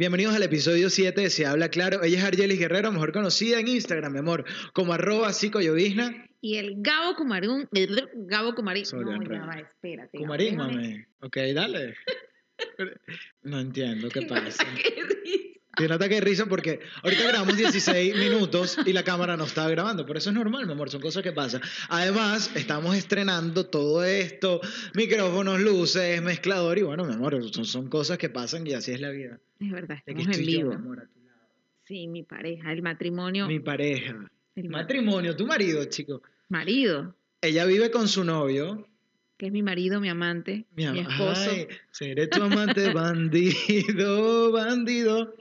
Bienvenidos al episodio 7 de Se Habla Claro. Ella es Argelis Guerrero, mejor conocida en Instagram, mi amor, como arroba psicoyovizna. Y el Gabo Cumarín, Gabo Cumarín. Sobre No, enredo. ya va, espérate. Gabo, Cumarín, mami. Ok, dale. No entiendo qué pasa. Qué. Tiene ataque de risa porque ahorita grabamos 16 minutos y la cámara no estaba grabando. Por eso es normal, mi amor, son cosas que pasan. Además, estamos estrenando todo esto, micrófonos, luces, mezclador y bueno, mi amor, son, son cosas que pasan y así es la vida. Es verdad, estamos en estoy yo, vivo. mi amor, a tu lado. Sí, mi pareja, el matrimonio. Mi pareja. el ma- Matrimonio, tu marido, chico. marido, Ella vive con su novio. que es mi marido, mi amante, Mi, mi, am- esposo. Ay, seré tu amante, bandido, bandido.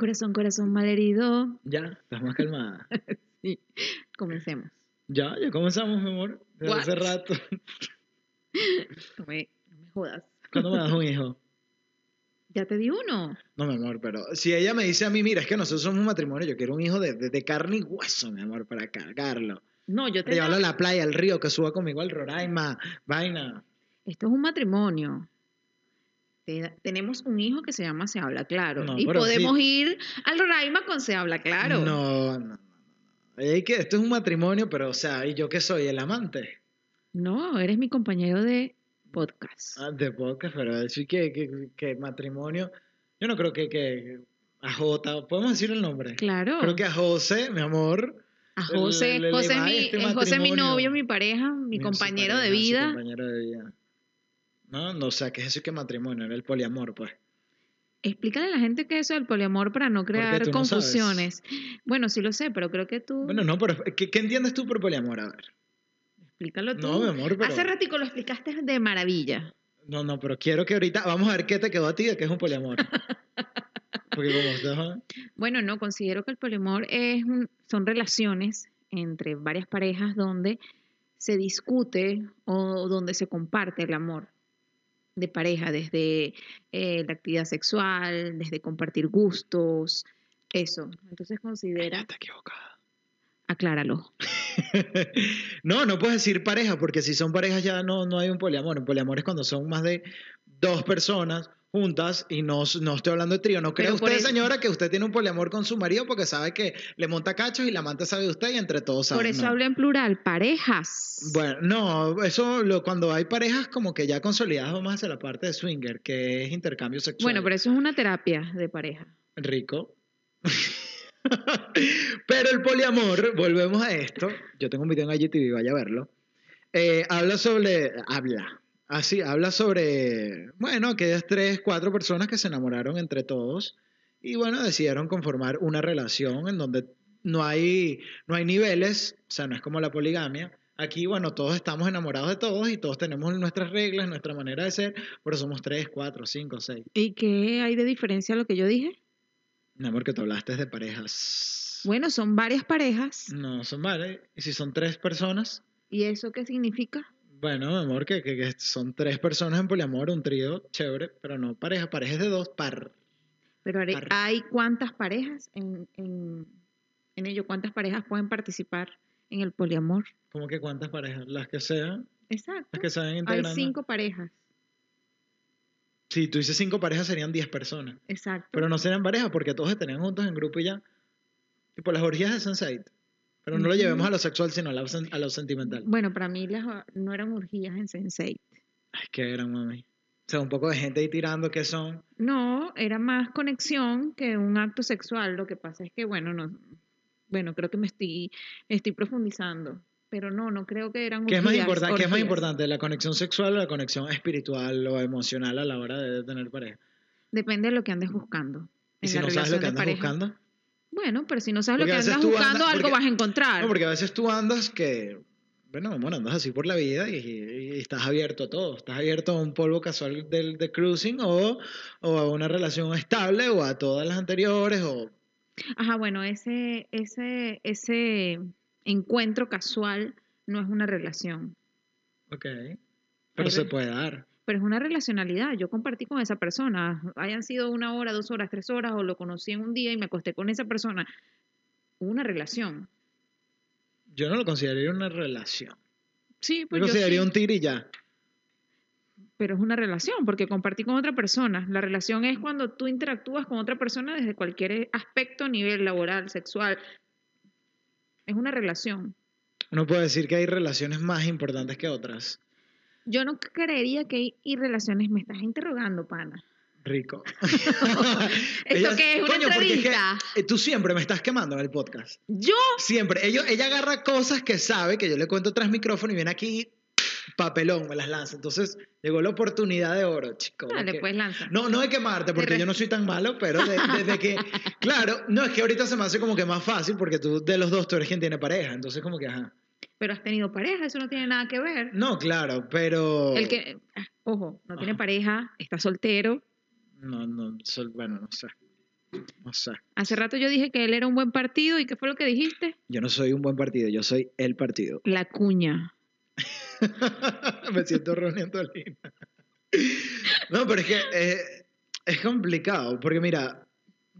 Corazón, corazón malherido. Ya, estás más calmada. Sí, comencemos. Ya, ya comenzamos, mi amor. Desde What? hace rato. No me, no me jodas. ¿Cuándo me das un hijo? Ya te di uno. No, mi amor, pero si ella me dice a mí, mira, es que nosotros somos un matrimonio, yo quiero un hijo de, de- de carne y hueso, mi amor, para cargarlo. No, yo te llevarlo a la playa, al río, que suba conmigo al Roraima, vaina. Esto es un matrimonio. Te- tenemos un hijo que se llama Se Habla Claro. No, y podemos sí. ir al Roraima con Se Habla Claro. No, no, que esto es un matrimonio, pero, o sea, ¿y yo qué soy? ¿El amante? No, eres mi compañero de podcast. Ah, de podcast, pero decir que, que, que matrimonio. Yo no creo que, que a Jota, ¿podemos decir el nombre? claro. Creo que a José, mi amor. a José, le- le- José, mi, este José mi novio, mi pareja, mi compañero pareja, de vida. compañero de vida. No, no, o sea, que es eso que matrimonio, era el poliamor, pues. Explícale a la gente qué es eso del poliamor para no crear no sabes? confusiones. bueno, sí lo sé, pero creo que tú. Bueno, no, pero ¿qué, qué entiendes tú por poliamor? A ver. explícalo tú. No, mi amor, pero. Hace ratico lo explicaste de maravilla. No, no, pero quiero que ahorita. Vamos a ver qué te quedó a ti de qué es un poliamor. Porque como estás. ¿ah? Bueno, no, considero que el poliamor es un- son relaciones entre varias parejas donde se discute o donde se comparte el amor de pareja, desde eh, la actividad sexual, desde compartir gustos, eso. Entonces considera, Está equivocada. acláralo. no, no puedes decir pareja, porque si son parejas ya no, no hay un poliamor. Un poliamor es cuando son más de dos personas juntas y no, no estoy hablando de trío. No cree usted, eso- señora, que usted tiene un poliamor con su marido porque sabe que le monta cachos y la amante sabe de usted y entre todos saben. Por eso no. hablo en plural, parejas. Bueno, no, eso lo, cuando hay parejas como que ya consolidadas vamos hacia la parte de swinger, que es intercambio sexual. Bueno, pero eso es una terapia de pareja. Rico. Pero el poliamor, volvemos a esto. Yo tengo un video en IGTV, vaya a verlo. Eh, habla sobre. Habla. Así, habla sobre. Bueno, aquellas tres, cuatro personas que se enamoraron entre todos. Y bueno, decidieron conformar una relación en donde no hay, no hay niveles, o sea, no es como la poligamia. Aquí, bueno, todos estamos enamorados de todos y todos tenemos nuestras reglas, nuestra manera de ser, pero somos tres, cuatro, cinco, seis. ¿Y qué hay de diferencia a lo que yo dije? Mi amor, que tú hablaste de parejas. Bueno, son varias parejas. No, son varias. ¿Y si son tres personas? ¿Y eso qué significa? Bueno, mi amor, que, que- que son tres personas en poliamor, un trío, chévere, pero no pareja, pareja es de dos, par. Pero hay- Par- hay cuántas parejas en, en, en ello, cuántas parejas pueden participar en el poliamor. ¿Cómo que cuántas parejas? Las que sean, Exacto. las que sean Hay integrando. cinco parejas. Si tú dices cinco parejas, serían diez personas. Exacto. Pero no serían parejas porque todos estarían juntos en grupo y ya. Tipo las orgías de Sunset. Pero no lo llevemos a lo sexual, sino a lo, a lo sentimental. Bueno, para mí las, no eran orgías en Sensei. Ay, que eran, mami. O sea, un poco de gente ahí tirando que son. No, era más conexión que un acto sexual. Lo que pasa es que, bueno, no, bueno, creo que me estoy, estoy profundizando. Pero no, no creo que eran ¿Qué es, más importante, ¿Qué es más importante? ¿La conexión sexual o la conexión espiritual o emocional a la hora de tener pareja? Depende de lo que andes buscando. Y en si la no sabes lo que andas pareja. buscando. Bueno, pero si no sabes Porque lo que andas buscando, andas- algo porque- vas a encontrar. No, porque a veces tú andas que, bueno, bueno, andas así por la vida y, y estás abierto a todo. Estás abierto a un polvo casual del, de cruising o, o a una relación estable o a todas las anteriores o... Ajá, bueno, ese, ese, ese encuentro casual no es una relación, Ok. Pero se puede dar. Pero es una relacionalidad. Yo compartí con esa persona, hayan sido una hora, dos horas, tres horas, o lo conocí en un día y me acosté con esa persona. Una relación. Yo no lo consideraría una relación. Sí, pues yo consideraría sí. un tir y ya. pero es una relación, porque compartí con otra persona. La relación es cuando tú interactúas con otra persona desde cualquier aspecto, nivel laboral, sexual. Es una relación. Uno puede decir que hay relaciones más importantes que otras. Yo no creería que hay relaciones, me estás interrogando, pana. Rico. ¿Esto qué es? ¿Una Coño, porque es que, entrevista? eh, tú siempre me estás quemando en el podcast. Yo, Siempre. Ellos, ella agarra cosas que sabe, que yo le cuento tras micrófono y viene aquí, papelón, me las lanza. Entonces, llegó la oportunidad de oro, chico. dale, que- pues lanza. No, no de quemarte, porque yo no soy tan malo, pero de- desde que. Claro, no, es que ahorita se me hace como que más fácil, porque tú, de los dos, tú eres quien tiene pareja. Entonces, como que, ajá. Pero has tenido pareja, eso no tiene nada que ver. No, claro, pero. El que, ah, ojo, no tiene pareja, está soltero. No, no, sol- bueno, no sé. No sé. Hace rato yo dije que él era un buen partido y ¿qué fue lo que dijiste? Yo no soy un buen partido, yo soy el partido. La cuña. Me siento reuniendo Lina. No, pero es que eh, es complicado, porque mira,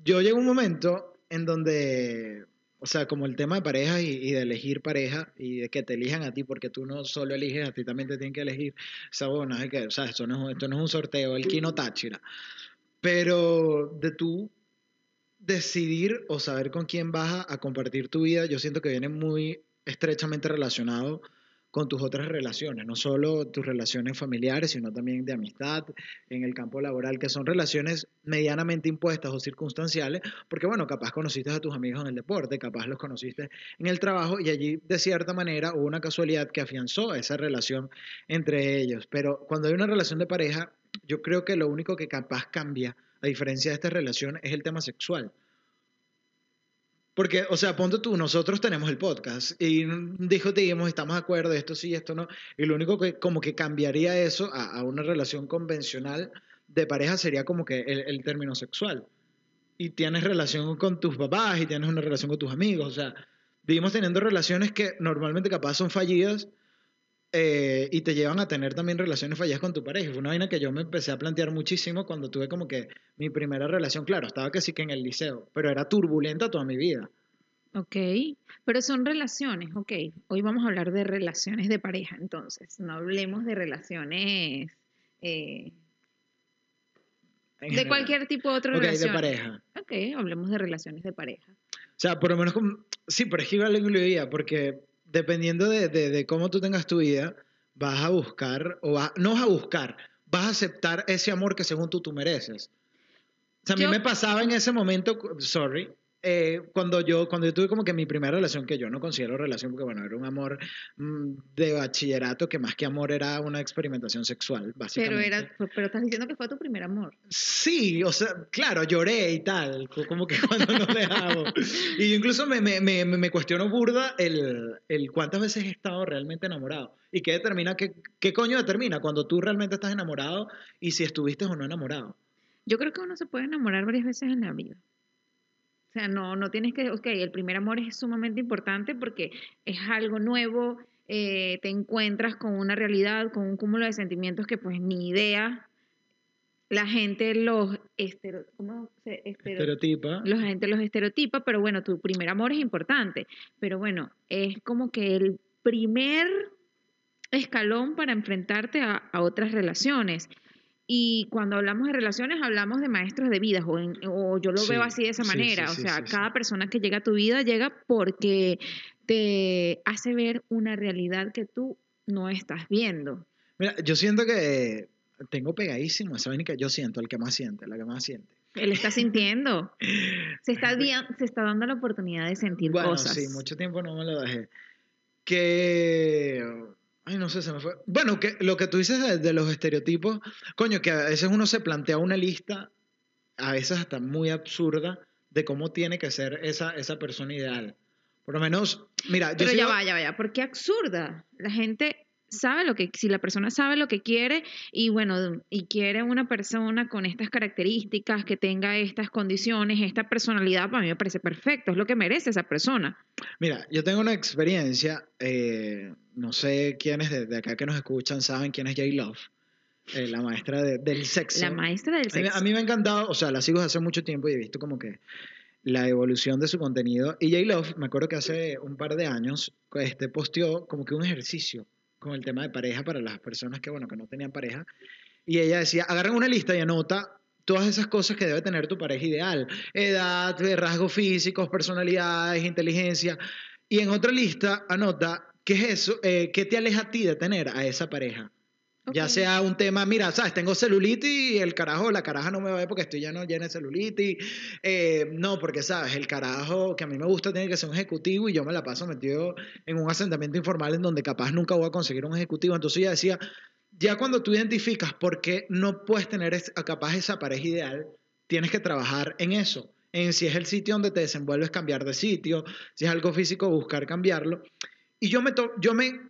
yo llego a un momento en donde, o sea, como el tema de pareja y, de elegir pareja y de que te elijan a ti, porque tú no solo eliges, a ti también te tienen que elegir. Esa buena, que, o sea, esto no, es, es un sorteo, el Kino Táchira. Pero de tú decidir o saber con quién vas a compartir tu vida, yo siento que viene muy estrechamente relacionado con tus otras relaciones, no solo tus relaciones familiares, sino también de amistad, en el campo laboral, que son relaciones medianamente impuestas o circunstanciales, porque bueno, capaz conociste a tus amigos en el deporte, capaz los conociste en el trabajo y allí de cierta manera hubo una casualidad que afianzó esa relación entre ellos. Pero cuando hay una relación de pareja, yo creo que lo único que capaz cambia, a diferencia de esta relación, es el tema sexual. Porque, o sea, ponte tú, nosotros tenemos el podcast y discutimos, estamos de acuerdo, esto sí, esto no, y lo único que como que cambiaría eso a, una relación convencional de pareja sería como que el, el término sexual. Y tienes relación con tus papás y tienes una relación con tus amigos, o sea, vivimos teniendo relaciones que normalmente capaz son fallidas eh, y te llevan a tener también relaciones fallidas con tu pareja. Fue una vaina que yo me empecé a plantear muchísimo cuando tuve como que mi primera relación, claro, estaba que sí que en el liceo, pero era turbulenta toda mi vida. Ok, pero son relaciones, ok. Hoy vamos a hablar de relaciones de pareja, entonces, no hablemos de relaciones eh, de cualquier tipo de otra Ok, relación. de pareja. Ok, hablemos de relaciones de pareja. O sea, por lo menos, como- sí, pero es que igual lo incluía, porque dependiendo de, de- de cómo tú tengas tu vida, vas a buscar, o vas- no vas a buscar, vas a aceptar ese amor que según tú tú mereces. O sea, a mí Yo- me pasaba en ese momento, sorry, eh, cuando, yo, cuando yo tuve como que mi primera relación, que yo no considero relación, porque bueno, era un amor mm, de bachillerato, que más que amor era una experimentación sexual, Pero básicamente. era, pero estás diciendo que fue tu primer amor. Sí, o sea, claro, lloré y tal, co- como que cuando nos dejamos. Y yo incluso me, me, me, me cuestiono burda el, el cuántas veces he estado realmente enamorado. ¿Y qué determina, qué, qué coño determina cuando tú realmente estás enamorado y si estuviste o no enamorado? Yo creo que uno se puede enamorar varias veces en la vida. O sea, no, no tienes que, ok, el primer amor es sumamente importante porque es algo nuevo, eh, te encuentras con una realidad, con un cúmulo de sentimientos que pues ni idea. La gente los, estero, ¿cómo se, estero- Estereotipa. la gente los estereotipa, pero bueno, tu primer amor es importante. Pero bueno, es como que el primer escalón para enfrentarte a, a otras relaciones. Y cuando hablamos de relaciones, hablamos de maestros de vidas, o, en- o yo lo Sí, veo así de esa manera. sí, o sea, cada persona que llega a tu vida llega porque te hace ver una realidad que tú no estás viendo. Mira, yo siento que tengo pegadísimo esa que yo siento, el que más siente, la que más siente. Él está sintiendo. Se está, se está dando la oportunidad de sentir Bueno, cosas. sí, mucho tiempo no me lo dejé. Que. Ay, no sé, se me fue. Bueno, que lo que tú dices de, de los estereotipos, coño, que a veces uno se plantea una lista, a veces hasta muy absurda, de cómo tiene que ser esa, esa persona ideal. Por lo menos, mira, yo Pero ya sigo- va, ya va, ya. ¿Por qué absurda? La gente sabe lo que, si la persona sabe lo que quiere y bueno, y quiere una persona con estas características, que tenga estas condiciones, esta personalidad, para mí me parece perfecto, es lo que merece esa persona. Mira, yo tengo una experiencia, eh, no sé quiénes de, de acá que nos escuchan saben quién es J. Love, eh, la maestra de- del sexo. La maestra del A mí, sexo. a mí me ha encantado, o sea, la sigo desde hace mucho tiempo y he visto como que la evolución de su contenido. Y J. Love, me acuerdo que hace un par de años, este, posteó como que un ejercicio con el tema de pareja para las personas que, bueno, que no tenían pareja. Y ella decía, agarran una lista y anota todas esas cosas que debe tener tu pareja ideal. Edad, rasgos físicos, personalidades, inteligencia. Y en otra lista anota qué es eso, eh, qué te aleja a ti de tener a esa pareja. Ya Ok. sea un tema, mira, sabes, tengo celulitis y el carajo, la caraja no me va a ver porque estoy lleno, lleno de celulitis. Eh, no, porque sabes, el carajo que a mí me gusta tiene que ser un ejecutivo y yo me la paso metido en un asentamiento informal en donde capaz nunca voy a conseguir un ejecutivo. Entonces ella decía, ya cuando tú identificas por qué no puedes tener capaz esa pareja ideal, tienes que trabajar en eso. En si es el sitio donde te desenvuelves, cambiar de sitio, si es algo físico, buscar cambiarlo. Y yo me, to- yo me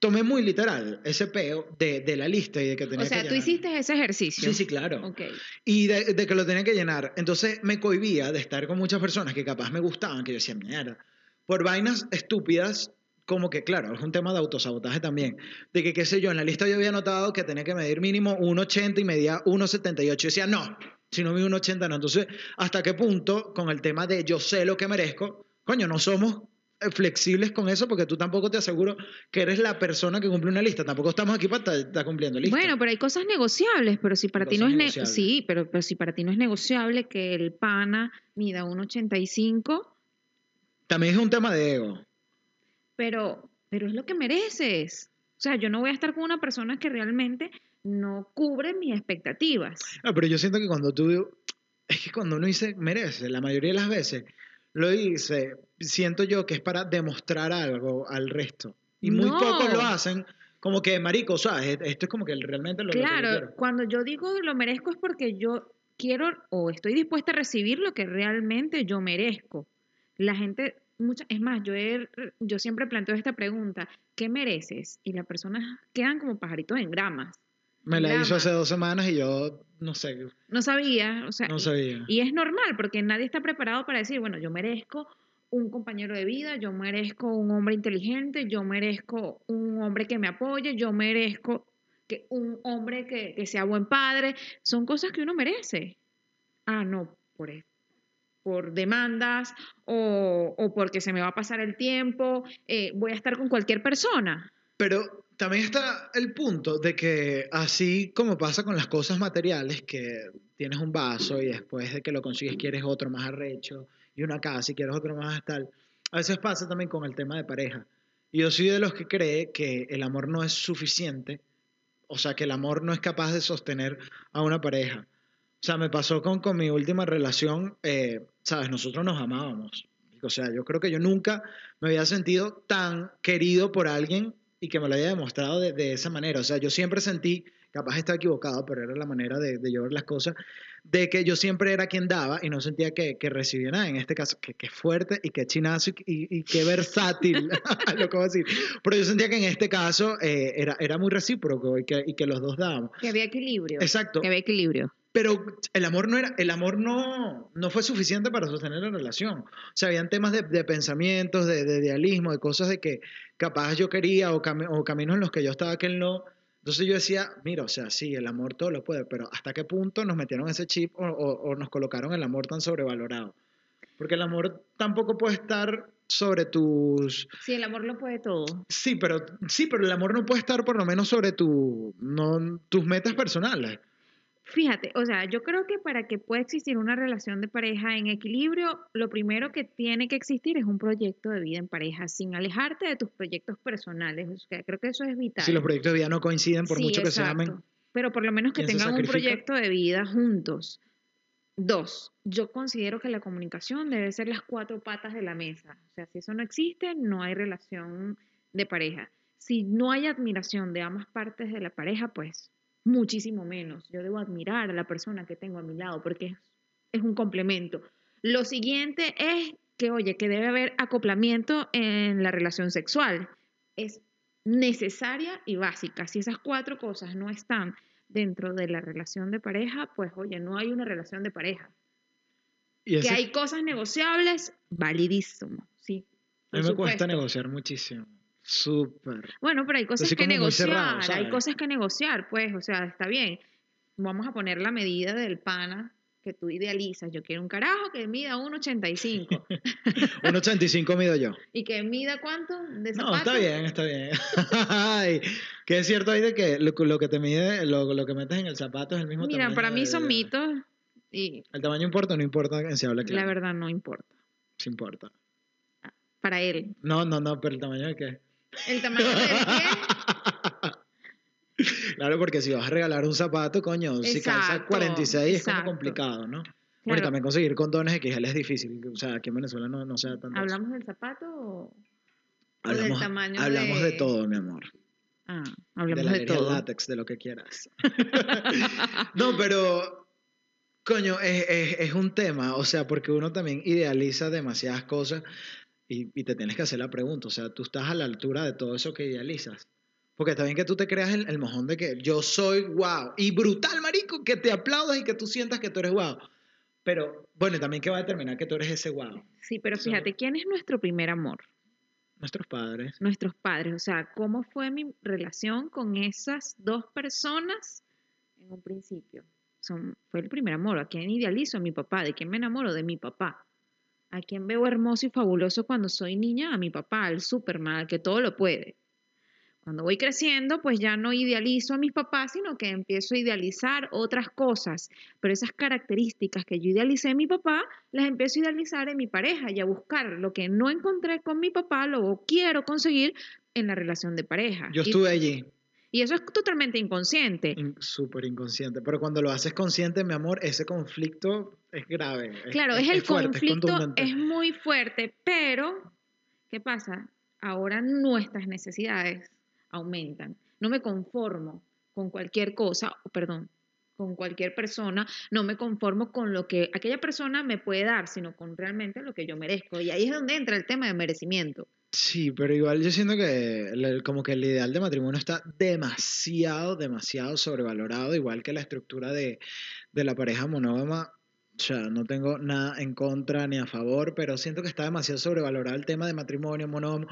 tomé muy literal ese peo de, de la lista y de que tenía O sea, que tú llenar. hiciste ese ejercicio. Sí, sí, claro. Ok. Y de, de que lo tenía que llenar. Entonces me cohibía de estar con muchas personas que capaz me gustaban, que yo decía, mierda, por vainas estúpidas, como que, claro, es un tema de autosabotaje también. De que, qué sé yo, en la lista yo había notado que tenía que medir mínimo 1,80 y medía 1,78. Yo decía, no, si no mido 1,80 no. Entonces, ¿hasta qué punto con el tema de yo sé lo que merezco? Coño, no somos flexibles con eso porque tú tampoco te aseguro que eres la persona que cumple una lista. Tampoco estamos aquí para estar, cumpliendo listas. Bueno, pero hay cosas negociables, pero si para ti no es ne- sí, pero, pero si para ti no es negociable que el pana mida 1.85, También es un tema de ego. pero pero es lo que mereces. O sea, yo no voy a estar con una persona que realmente no cubre mis expectativas. No, pero yo siento que cuando tú, es que cuando uno dice merece, la mayoría de las veces lo dice, siento yo que es para demostrar algo al resto. Y muy No. pocos lo hacen, como que, marico, ¿sabes? Esto es como que realmente lo lo que yo Claro, quiero. cuando yo digo lo merezco es porque yo quiero o estoy dispuesta a recibir lo que realmente yo merezco. La gente, mucha, es más, yo, he- yo siempre planteo esta pregunta, ¿qué mereces? Y las personas quedan como pajaritos en gramas. Me la hizo hace dos semanas y yo, no sé, No sabía, o sea, no sabía. y es normal porque nadie está preparado para decir, bueno, yo merezco un compañero de vida, yo merezco un hombre inteligente, yo merezco un hombre que me apoye, yo merezco que un hombre que, que sea buen padre. Son cosas que uno merece. Ah, no, por, e- por demandas o, o porque se me va a pasar el tiempo, eh, voy a estar con cualquier persona. Pero también está el punto de que así como pasa con las cosas materiales, que tienes un vaso y después de que lo consigues quieres otro más arrecho y una casa y quieres otro más tal, a veces pasa también con el tema de pareja. Y yo soy de los que cree que el amor no es suficiente, o sea, que el amor no es capaz de sostener a una pareja. O sea, me pasó con, con mi última relación, eh, ¿sabes? Nosotros nos amábamos. O sea, yo creo que yo nunca me había sentido tan querido por alguien y que me lo haya demostrado de, de esa manera. O sea, yo siempre sentí, capaz estaba equivocado, pero era la manera de, de yo ver las cosas, de que yo siempre era quien daba y no sentía que, que recibía nada. En este caso, que, que fuerte y que chinazo y, y, y qué versátil, lo que voy a decir. Pero yo sentía que en este caso eh, era, era muy recíproco y que, y que los dos dábamos. Que había equilibrio. Exacto. Que había equilibrio. Pero el amor no era, el amor no, no fue suficiente para sostener la relación. O sea, habían temas de, de pensamientos, de, de idealismo, de cosas de que capaz yo quería o, cami- o caminos en los que yo estaba que él no. Entonces yo decía, mira, o sea, sí, el amor todo lo puede, pero ¿hasta qué punto nos metieron ese chip o, o- o nos colocaron el amor tan sobrevalorado? Porque el amor tampoco puede estar sobre tus... Sí, el amor lo puede todo. Sí, pero, sí, pero el amor no puede estar por lo menos sobre tu, no, tus metas personales. Fíjate, o sea, yo creo que para que pueda existir una relación de pareja en equilibrio, lo primero que tiene que existir es un proyecto de vida en pareja, sin alejarte de tus proyectos personales. O sea, creo que eso es vital. Si los proyectos de vida no coinciden, por Sí, mucho que se amen, Pero por lo menos que ¿Quién se tengan un proyecto de vida juntos. Dos, yo considero que la comunicación debe ser las cuatro patas de la mesa. O sea, si eso no existe, no hay relación de pareja. Si no hay admiración de ambas partes de la pareja, pues muchísimo menos. Yo debo admirar a la persona que tengo a mi lado porque es, un complemento. Lo siguiente es que, oye, que debe haber acoplamiento en la relación sexual. Es necesaria y básica. Si esas cuatro cosas no están dentro de la relación de pareja, pues oye, no hay una relación de pareja. y ese- Que hay cosas negociables, validísimo, sí. a mí me cuesta negociar muchísimo. Súper. Bueno, pero hay cosas Así que negociar, cerrado, hay cosas que negociar, pues, o sea, está bien. Vamos a poner la medida del pana que tú idealizas. Yo quiero un carajo que mida 1,85 1,85 mido yo. y que mida cuánto de No, zapato. está bien, está bien. Ay, que es cierto ahí de que lo, lo que te mide, lo, lo que metes en el zapato es el mismo Mira, tamaño. para mí de- son mitos y El tamaño importa o no importa en se habla claro. la verdad no importa. Sí importa. Para él. No, no, no, pero el tamaño de qué. El tamaño del pie, Claro, porque si vas a regalar un zapato, coño, si calza Exacto, 46 es como complicado, ¿no? Bueno, claro, también conseguir condones XL es difícil. O sea, aquí en Venezuela no, no se da tanto. eso. ¿hablamos del zapato o, hablamos, del tamaño hablamos de... de- todo, mi amor. Ah, de hablamos la de, alergia al todo. látex, de lo que quieras. no, pero, coño, es, es- es un tema, o sea, porque uno también idealiza demasiadas cosas y, y te tienes que hacer la pregunta, o sea, tú estás a la altura de todo eso que idealizas. Porque está bien que tú te creas el, el mojón de que yo soy wow y brutal, marico, que te aplaudas y que tú sientas que tú eres wow. Pero, bueno, también que va a determinar que tú eres ese wow. Sí, pero fíjate, ¿quién es nuestro primer amor? Nuestros padres. Nuestros padres. O sea, ¿cómo fue mi relación con esas dos personas en un principio? Son, fue el primer amor. ¿A quién idealizo? A mi papá. ¿De quién me enamoro? De mi papá. ¿A quién veo hermoso y fabuloso cuando soy niña? A mi papá, al Superman, que todo lo puede. Cuando voy creciendo, pues ya no idealizo a mis papás, sino que empiezo a idealizar otras cosas. Pero esas características que yo idealicé en mi papá, las empiezo a idealizar en mi pareja y a buscar lo que no encontré con mi papá, lo quiero conseguir en la relación de pareja. Yo Y- estuve allí, y, eso es totalmente inconsciente. in- súper inconsciente, pero cuando lo haces consciente, mi amor, ese conflicto es grave. Claro, es, el fuerte, es conflicto, contundente. es muy fuerte, pero ¿qué pasa? Ahora nuestras necesidades aumentan. No me conformo con cualquier cosa, o perdón, con cualquier persona, no me conformo con lo que aquella persona me puede dar, sino con realmente lo que yo merezco. Y ahí es donde entra el tema de merecimiento. Sí, pero igual yo siento que el- como que el ideal de matrimonio está demasiado, demasiado sobrevalorado, igual que la estructura de, de la pareja monógama. O sea, no tengo nada en contra ni a favor, pero siento que está demasiado sobrevalorado el tema de matrimonio monógamo.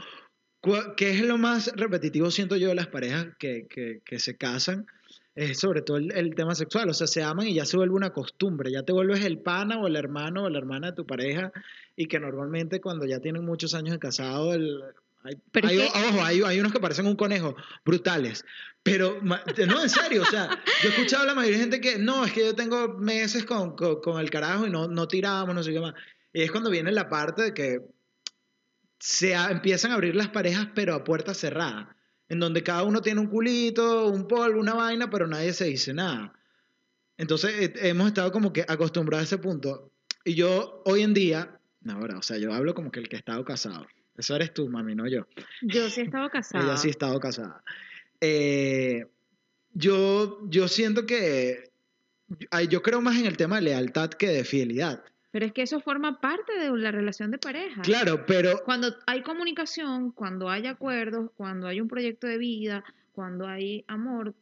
¿Qué es lo más repetitivo, siento yo, de las parejas que, que, que se casan? Es sobre todo el, el tema sexual. O sea, se aman y ya se vuelve una costumbre. Ya te vuelves el pana o el hermano o la hermana de tu pareja y que normalmente cuando ya tienen muchos años de casado, el, hay, Pero hay- ojo, hay, hay unos que parecen un conejo, brutales. Pero, no, en serio, o sea, yo he escuchado a la mayoría de gente que, no, es que yo tengo meses con, con, con el carajo y no, no tiramos, no sé qué más. Y es cuando viene la parte de que se a- empiezan a abrir las parejas, pero a puerta cerrada, en donde cada uno tiene un culito, un polvo, una vaina, pero nadie se dice nada. Entonces eh, hemos estado como que acostumbrados a ese punto. Y yo hoy en día, no, ahora, o sea, yo hablo como que el que ha estado casado. Eso eres tú, mami, no yo. Yo sí he estado casada. Ella sí ha estado casada. Eh, yo, yo siento que yo creo más en el tema de lealtad que de fidelidad. Pero es que eso forma parte de la relación de pareja. Claro, pero Cuando hay comunicación, cuando hay acuerdos, cuando hay un proyecto de vida, cuando hay amor,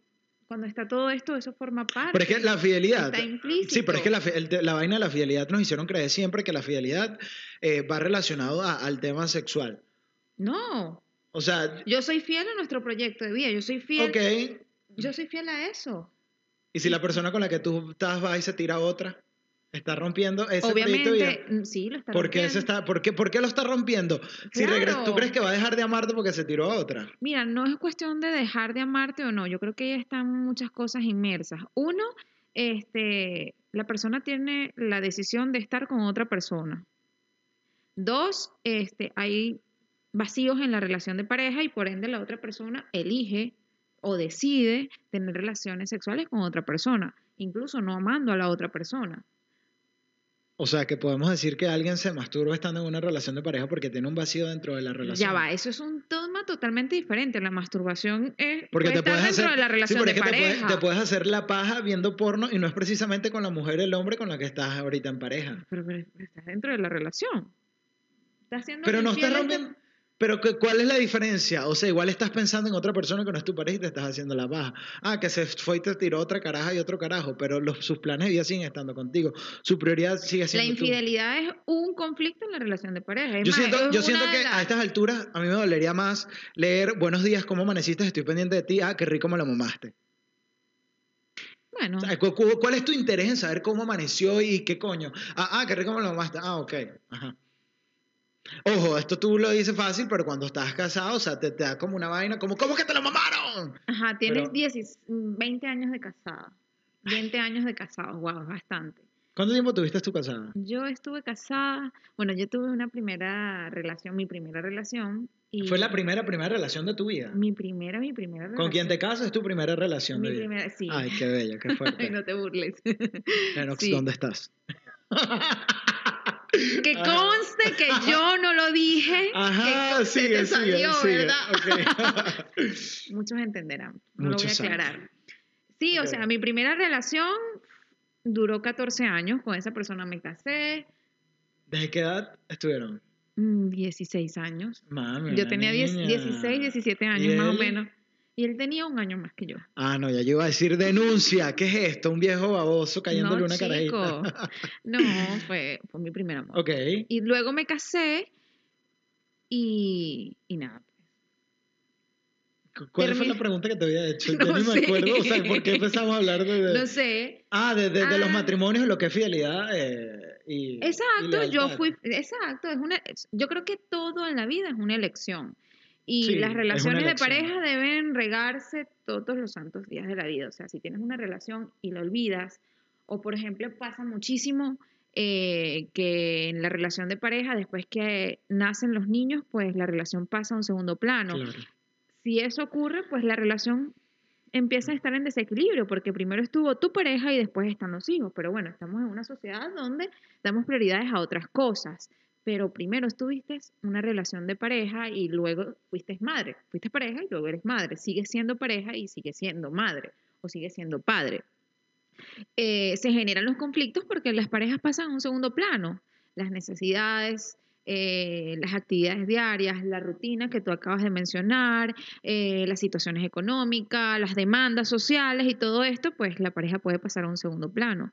cuando está todo esto, eso forma parte. Pero es que la fidelidad. Está implícito. Sí, pero es que la, la vaina de la fidelidad nos hicieron creer siempre que la fidelidad eh, va relacionado a- al tema sexual. No, O sea, yo soy fiel a nuestro proyecto de vida, yo soy fiel, ok. yo soy fiel a eso. Y si la persona con la que tú estás va y se tira a otra, está rompiendo ese. Obviamente, mm, sí, lo está ¿Por qué, se rompiendo. está, por, qué, ¿Por qué lo está rompiendo? Si Claro. regres- ¿Tú crees que va a dejar de amarte porque se tiró a otra? Mira, no es cuestión de dejar de amarte o no, yo creo que ahí están muchas cosas inmersas. Uno, este, la persona tiene la decisión de estar con otra persona. Dos, este, hay vacíos en la relación de pareja y por ende la otra persona elige o decide tener relaciones sexuales con otra persona, incluso no amando a la otra persona. O sea, que podemos decir que alguien se masturba estando en una relación de pareja porque tiene un vacío dentro de la relación. Ya va, eso es un tema totalmente diferente. La masturbación es Porque puede te estar puedes dentro hacer, de la relación de que te puedes, pareja. te puedes hacer la paja viendo porno y no es precisamente con la mujer el hombre con la que estás ahorita en pareja. Pero, pero- pero estás dentro de la relación. Estás siendo Pero no estás rompiendo. Pero ¿cuál es la diferencia? O sea, igual estás pensando en otra persona que no es tu pareja y te estás haciendo la paja. Ah, que se fue y te tiró otra caraja y otro carajo, pero los, sus planes de vida siguen estando contigo. Su prioridad sigue La siendo tú. infidelidad es un conflicto en la relación de pareja. Es Yo más, siento, yo siento que a estas alturas a mí me dolería más leer Buenos días, ¿cómo amaneciste? Estoy pendiente de ti. Ah, qué rico me lo mamaste. Bueno, O sea, ¿cu- cu- ¿Cuál es tu interés en saber cómo amaneció y qué coño? Ah, ah qué rico me lo mamaste. Ah, ok. Ajá. Ojo, esto tú lo dices fácil, pero cuando estás casado, o sea, te, te da como una vaina, como, ¿cómo que te lo mamaron? ajá, tienes pero- 10 20 años de casada. 20 años de casado, wow, bastante. ¿Cuánto tiempo tuviste tú casada? Yo estuve casada, bueno, yo tuve una primera relación, mi primera relación. Y Fue la primera, primera relación de tu vida. Mi primera, mi primera relación. ¿Con quién te casas es tu primera relación Mi de vida? primera, sí. Ay, qué bello, qué fuerte. Ay, no te burles. Lennox, sí. ¿dónde estás? Que conste que yo no lo dije. Ajá, que sigue, te salió, sigue. ¿verdad? Ok. Muchos entenderán. No Muchos lo voy a aclarar. Sí, o Ok. sea, mi primera relación duró 14 años. Con esa persona me casé. ¿Desde qué edad estuvieron? mm, 16 años. Mami, Yo tenía 10 niña. 16, 17 ¿Y años más o menos. Y él tenía un año más que yo. Ah, no, ya yo iba a decir denuncia. ¿Qué es esto? Un viejo baboso cayéndole no, una chico. carajita. No, fue, fue mi primer amor. ok. Y luego me casé y, y nada. Cu- ¿Cuál fue la pregunta que te había hecho? No ya ni sé. me acuerdo. O sea, ¿por qué empezamos a hablar de...? de- No sé. Ah, de, de- de los Ah. matrimonios, lo que es fidelidad eh, y y Exacto, yo lealtad. fui, exacto, es una, yo creo que todo en la vida es una elección. Y Sí, las relaciones de pareja deben regarse todos los santos días de la vida. O sea, si tienes una relación y la olvidas, o por ejemplo pasa muchísimo eh, que en la relación de pareja, después que nacen los niños, pues la relación pasa a un segundo plano. Claro. Si eso ocurre, pues la relación empieza a estar en desequilibrio, porque primero estuvo tu pareja y después están los hijos. Pero bueno, estamos en una sociedad donde damos prioridades a otras cosas. Pero primero estuviste una relación de pareja y luego fuiste madre. Fuiste pareja y luego eres madre. Sigues siendo pareja y sigues siendo madre o sigues siendo padre. Eh, se generan los conflictos porque las parejas pasan a un segundo plano. Las necesidades, eh, las actividades diarias, la rutina que tú acabas de mencionar, eh, las situaciones económicas, las demandas sociales y todo esto, pues la pareja puede pasar a un segundo plano.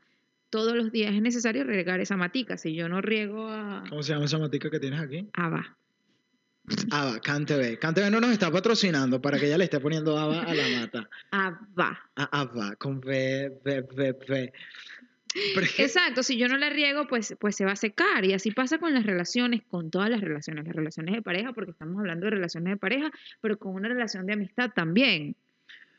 Todos los días es necesario regar esa matica. Si yo no riego a... ¿Cómo se llama esa matica que tienes aquí? Ava. Ava, CanTV. CanTV no nos está patrocinando para que ella le esté poniendo Ava a la mata. Ava. Ava, con V. Pero es que- Exacto, si yo no la riego, pues, pues se va a secar. Y así pasa con las relaciones, con todas las relaciones, las relaciones de pareja, porque estamos hablando de relaciones de pareja, pero con una relación de amistad también.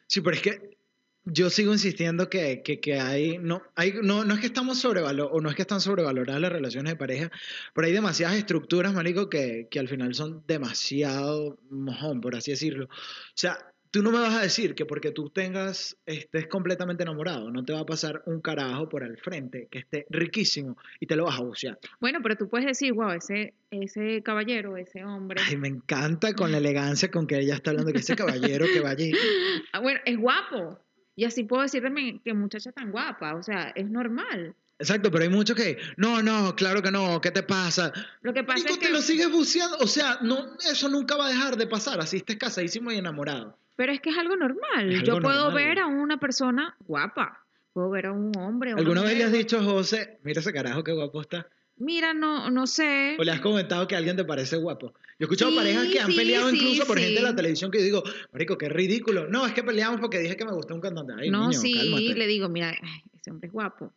Sí, pero es que yo sigo insistiendo que, que, que hay, no, hay, no, no es que estamos sobrevalorados, o no es que están sobrevaloradas las relaciones de pareja, pero hay demasiadas estructuras, marico, que, que al final son demasiado mojón, por así decirlo. O sea, tú no me vas a decir que porque tú tengas, estés completamente enamorado, no te va a pasar un carajo por el frente que esté riquísimo y te lo vas a bucear. Bueno, pero tú puedes decir, wow, ese, ese caballero, ese hombre, Ay, me encanta con la elegancia con que ella está hablando, que ese caballero que va allí. ah, bueno, es guapo. Y así puedo decir también que muchacha tan guapa, o sea, es normal. Exacto, pero hay muchos que, no, no, claro que no, ¿qué te pasa? Lo que pasa Marico, es que... te lo sigues buceando, o sea, no, eso nunca va a dejar de pasar, así estés casadísimo y enamorado. Pero es que es algo normal. Es Yo puedo normal. ver a una persona guapa, puedo ver a un hombre. a una ¿Alguna vez le has dicho José, mira ese carajo qué guapo está? Mira, no, no sé. ¿O le has comentado que alguien te parece guapo? Yo he escuchado Sí, parejas que han sí, peleado sí, incluso por gente de la televisión que yo digo, marico, qué ridículo. No, es que peleamos porque dije que me gustó un cantante. Ay, no, niño, sí, cálmate. le digo, mira, ay, ese hombre es guapo.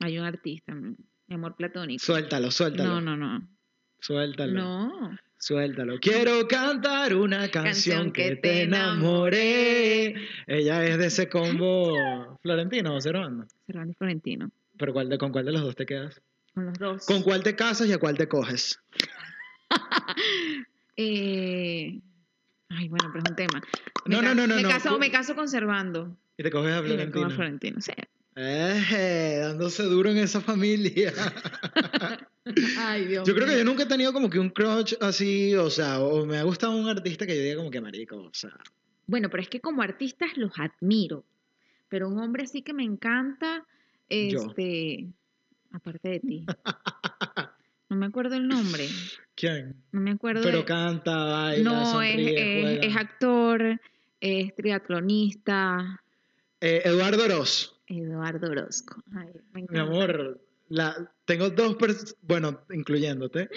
Hay un artista, mi amor platónico. Suéltalo, suéltalo. No, no, no. Suéltalo. No. Suéltalo. Quiero cantar una canción, que, te enamoré. Ella es de ese combo Florentino o Cervando. Serrano y Florentino. ¿Pero cuál de, con cuál de los dos te quedas? Con los dos. ¿Con cuál te casas y a cuál te coges? Eh, Ay, bueno, pero es un tema. Me No, no, no, no, Me no. caso, me caso conservando. Y te coges a Y me como Florentino. a Florentino, sí. Eh, dándose duro en esa familia. Ay, Dios Yo creo que yo nunca he tenido como que un crush así, o sea, o me ha gustado un artista que yo diga como que marico, o sea. Bueno, pero es que como artistas los admiro. Pero un hombre sí que me encanta, Yo. Aparte de ti. No me acuerdo el nombre. ¿Quién? No me acuerdo. Pero canta, baila, no, es, sonríe, es- juega. es actor, es triatlonista, Eh, Eduardo Oroz. Eduardo Orozco. Ay, me Mi amor, la, tengo dos personas, bueno, incluyéndote,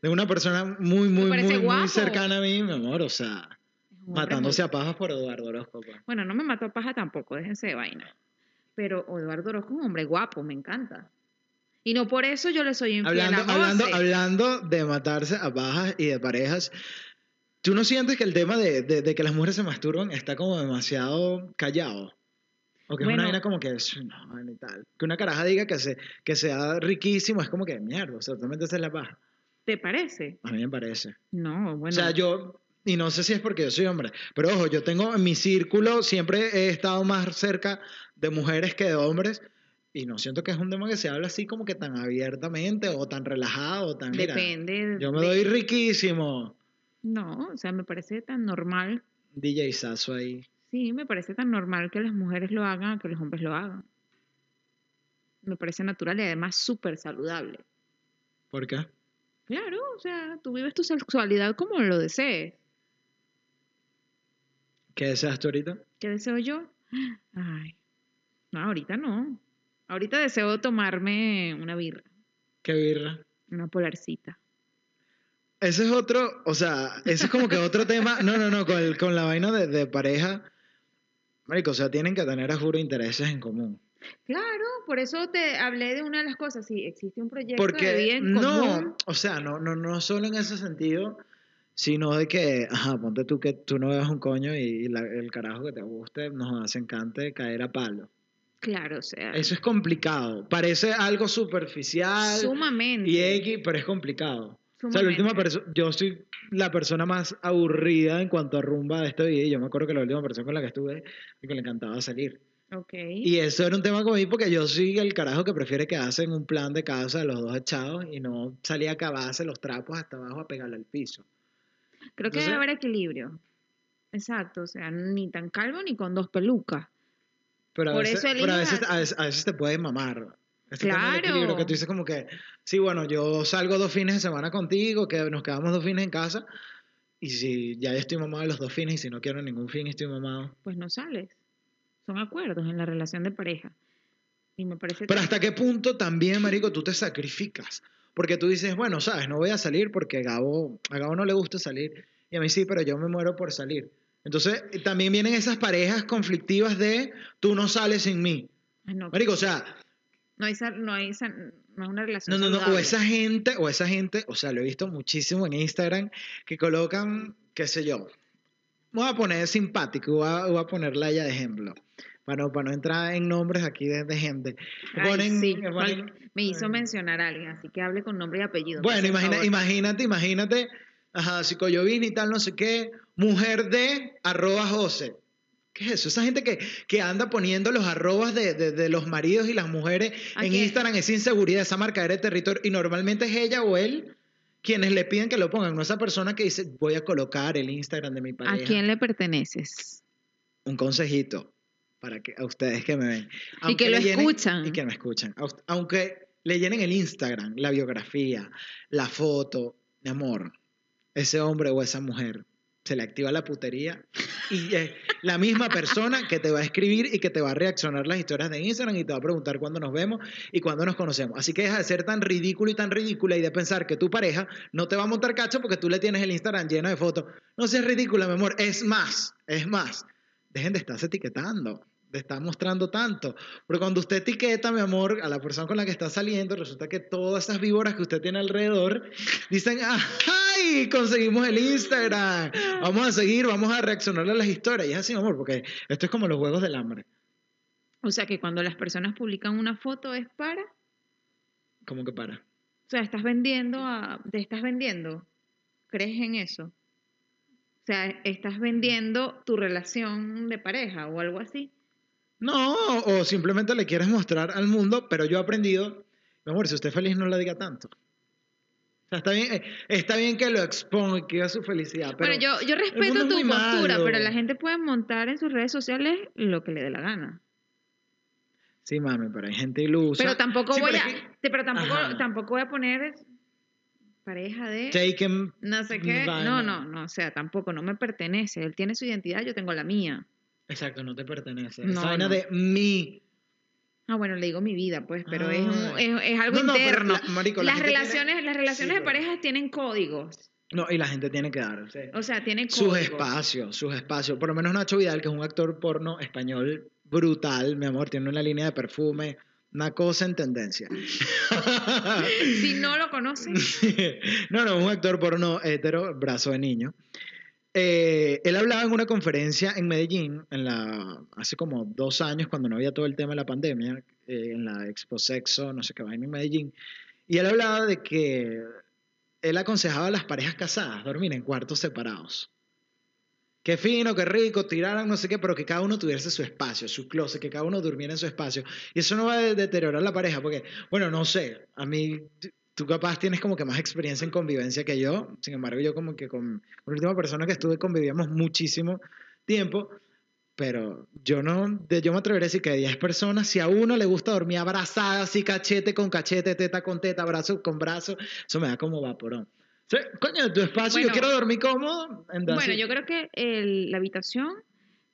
de una persona muy, muy, muy, cercana a mí, mi amor, o sea, matándose muy- a pajas por Eduardo Orozco. pues. Bueno, no me mató a paja tampoco, déjense de vaina. Pero Eduardo Orozco es un hombre guapo, me encanta. Y no por eso yo le soy infiel Hablando, a hablando, hablando de matarse a pajas y de parejas, ¿tú no sientes que el tema de, de- de que las mujeres se masturban está como demasiado callado? O que es Bueno. una vaina como que es, no, ni tal. Que una caraja diga que, se, que sea riquísimo, es como que mierda, o sea, totalmente esa es la paja. ¿Te parece? A mí me parece. No, bueno. O sea, yo, y no sé si es porque yo soy hombre, pero ojo, yo tengo en mi círculo, siempre he estado más cerca de mujeres que de hombres, y no siento que es un tema que se habla así como que tan abiertamente o tan relajado, o tan, mira, Depende. yo me de- doy riquísimo. No, o sea, me parece tan normal. DJ Sasso ahí. Sí, me parece tan normal que las mujeres lo hagan que los hombres lo hagan. Me parece natural y además súper saludable. ¿Por qué? Claro, o sea, tú vives tu sexualidad como lo desees. ¿Qué deseas tú ahorita? ¿Qué deseo yo? Ay, no, ahorita no. Ahorita deseo tomarme una birra, ¿Qué birra? una polarcita. Ese es otro, o sea, ese es como que otro tema. No, no, no, con, el- con la vaina de, de pareja. Marico, o sea, tienen que tener, a juro, intereses en común. Claro, por eso te hablé de una de las cosas. Sí, existe un proyecto Porque de vida en no, común. o sea, no, no, no solo en ese sentido, sino de que, ajá, ponte tú que tú no veas un coño y, y la- el carajo que te guste nos hace encante caer a palo. Claro, o sea, Eso es complicado. Parece algo superficial sumamente. y X, pero es complicado. O sea, la última yo soy la persona más aburrida en cuanto a rumba de este video. Yo me acuerdo que la última persona con la que estuve, que le encantaba salir. Ok. Y eso era un tema conmigo porque yo soy el carajo que prefiere quedarse en un plan de casa los dos echados y no salir a acabarse los trapos hasta abajo a pegarle al piso. Creo que debe haber equilibrio. Exacto, o sea, ni tan calvo ni con dos pelucas. Pero a Por veces, eso pero a veces, a- veces, a veces te puede mamar. Del Claro. que tú dices como que, sí, bueno, yo salgo dos fines de semana contigo, que nos quedamos dos fines en casa, y si ya estoy mamado de los dos fines y si no quiero ningún fin estoy mamado. Pues no sales. Son acuerdos en la relación de pareja. Y me parece Pero hasta qué punto también, marico, tú te sacrificas. Porque tú dices, bueno, sabes, no voy a salir porque Gabo, a Gabo no le gusta salir. Y a mí sí, pero yo me muero por salir. Entonces, también vienen esas parejas conflictivas de tú no sales sin mí. No, Marico, o sea, no hay, no hay no es una relación no, no, no, o esa gente, o esa gente, o sea, lo he visto muchísimo en Instagram, que colocan, qué sé yo, voy a poner simpático, voy a, voy a ponerla a ella de ejemplo, para no, para no entrar en nombres aquí de, de gente. Ay, sí, ponen- me hizo mencionar a alguien, así que hable con nombre y apellido. Bueno, imagina, imagínate, imagínate, ajá, psicoyovin y tal, no sé qué, mujer de arroba José. ¿Qué es eso? Esa gente que, que anda poniendo los arrobas de, de- de los maridos y las mujeres ¿A en quién? Instagram, esa inseguridad, esa marca de territorio, y normalmente es ella o él quienes le piden que lo pongan, no esa persona que dice, voy a colocar el Instagram de mi ¿A pareja. quién le perteneces? Un consejito para que a ustedes que me ven. Y que lo escuchan. Y que me escuchan. A Aunque le llenen el Instagram, la biografía, la foto, mi amor, ese hombre o esa mujer se le activa la putería y es la misma persona que te va a escribir y que te va a reaccionar las historias de Instagram y te va a preguntar cuándo nos vemos y cuándo nos conocemos. Así que deja de ser tan ridículo y tan ridícula y de pensar que tu pareja no te va a montar cacho porque tú le tienes el Instagram lleno de fotos. No seas ridícula, mi amor. Es más, es más. Dejen de estarse etiquetando, de estar mostrando tanto. Porque cuando usted etiqueta, mi amor, a la persona con la que está saliendo, resulta que todas esas víboras que usted tiene alrededor dicen, ¡ay! Conseguimos el Instagram. Vamos a seguir, vamos a reaccionar a las historias. Y es así, amor, porque esto es como los juegos del hambre. O sea que cuando las personas publican una foto es para, o Como que para. sea, estás vendiendo, a, te estás vendiendo. ¿Crees en eso? O sea, estás vendiendo tu relación de pareja o algo así. No, o simplemente le quieres mostrar al mundo, pero yo he aprendido, mi amor, si usted es feliz, no la diga tanto. Sea, está bien, eh, está bien que lo exponga, que diga su felicidad, pero bueno, yo, yo respeto es tu postura, malo. pero la gente puede montar en sus redes sociales lo que le dé la gana. Sí, mami, pero hay gente ilusa. pero tampoco Sí, voy pero a, que pero tampoco, Ajá. tampoco voy a poner pareja de Taken, no sé qué. No, no, no, o sea, tampoco, no me pertenece. Él tiene su identidad, yo tengo la mía. exacto, no te pertenece. No, Esa vaina no. de mi. Ah, bueno, le digo mi vida, pues, pero es, un- Ay. es, es algo No, no, interno. la- marico, la las tiene- relaciones, las relaciones Sí, de pero- pareja tienen códigos. No, y la gente tiene que darse O sea, tiene sus códigos. espacios, sus espacios. Por lo menos Nacho Vidal, que es un actor porno español brutal, mi amor, tiene una línea de perfume, una cosa en tendencia. Si no lo conocen, no, no, un actor porno hetero, brazo de niño. Eh, él hablaba en una conferencia en Medellín, hace como dos años, cuando no había todo el tema de la pandemia, eh, en la Expo Sexo, no sé qué vaina en Medellín, y él hablaba de que él aconsejaba a las parejas casadas dormir en cuartos separados. Qué fino, qué rico, tiraran no sé qué, pero que cada uno tuviese su espacio, su closet, que cada uno durmiera en su espacio. Y eso no va a deteriorar la pareja, porque, bueno, no sé, a mí, tú capaz tienes como que más experiencia en convivencia que yo, sin embargo, yo como que con, con la última persona que estuve convivíamos muchísimo tiempo, pero yo no, yo me atrevería a decir que de 10 personas, si a uno le gusta dormir abrazada, así cachete con cachete, teta con teta, brazo con brazo, eso me da como vaporón. Sea, coño, tu espacio, yo Bueno. quiero dormir cómodo. bueno, yo creo que el- la habitación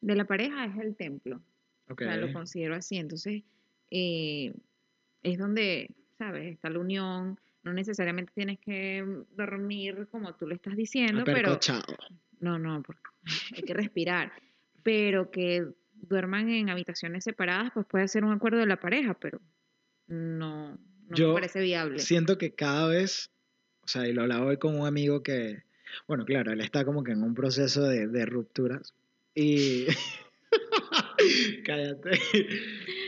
de la pareja es el templo. Ok. O sea, lo considero así. Entonces, eh, es donde, ¿sabes? Está la unión. No necesariamente tienes que dormir como tú lo estás diciendo, pero no, no, porque hay que respirar. Pero que duerman en habitaciones separadas, pues puede ser un acuerdo de la pareja, pero no, no Yo me parece viable. Siento que cada vez, o sea, y lo hablaba hoy con un amigo que, bueno, claro, él está como que en un proceso de, de rupturas y... Cállate.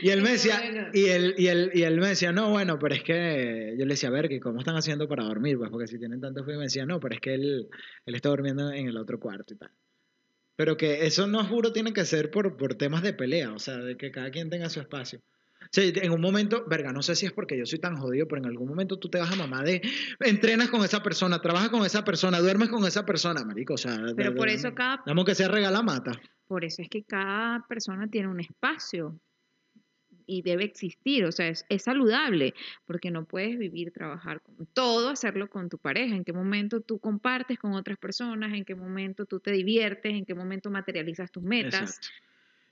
Y él me decía, bueno. y él, y, él, y él me decía, no, bueno, pero es que yo le decía, a ver, que ¿cómo están haciendo para dormir? Pues porque si tienen tanto frío, me decía, no, pero es que él, él está durmiendo en el otro cuarto y tal. Pero que eso no juro tiene que ser por, por temas de pelea, o sea, de que cada quien tenga su espacio. Sea, en un momento, verga, no sé si es porque yo soy tan jodido, pero en algún momento tú te vas a mamá de entrenas con esa persona, trabajas con esa persona, duermes con esa persona, marico, o sea, Pero de- por de- eso cada Damos que sea regala mata. Por eso es que cada persona tiene un espacio y debe existir, o sea, es, es saludable, porque no puedes vivir, trabajar con todo, hacerlo con tu pareja. ¿En qué momento tú compartes con otras personas? ¿En qué momento tú te diviertes? ¿En qué momento materializas tus metas? Exacto.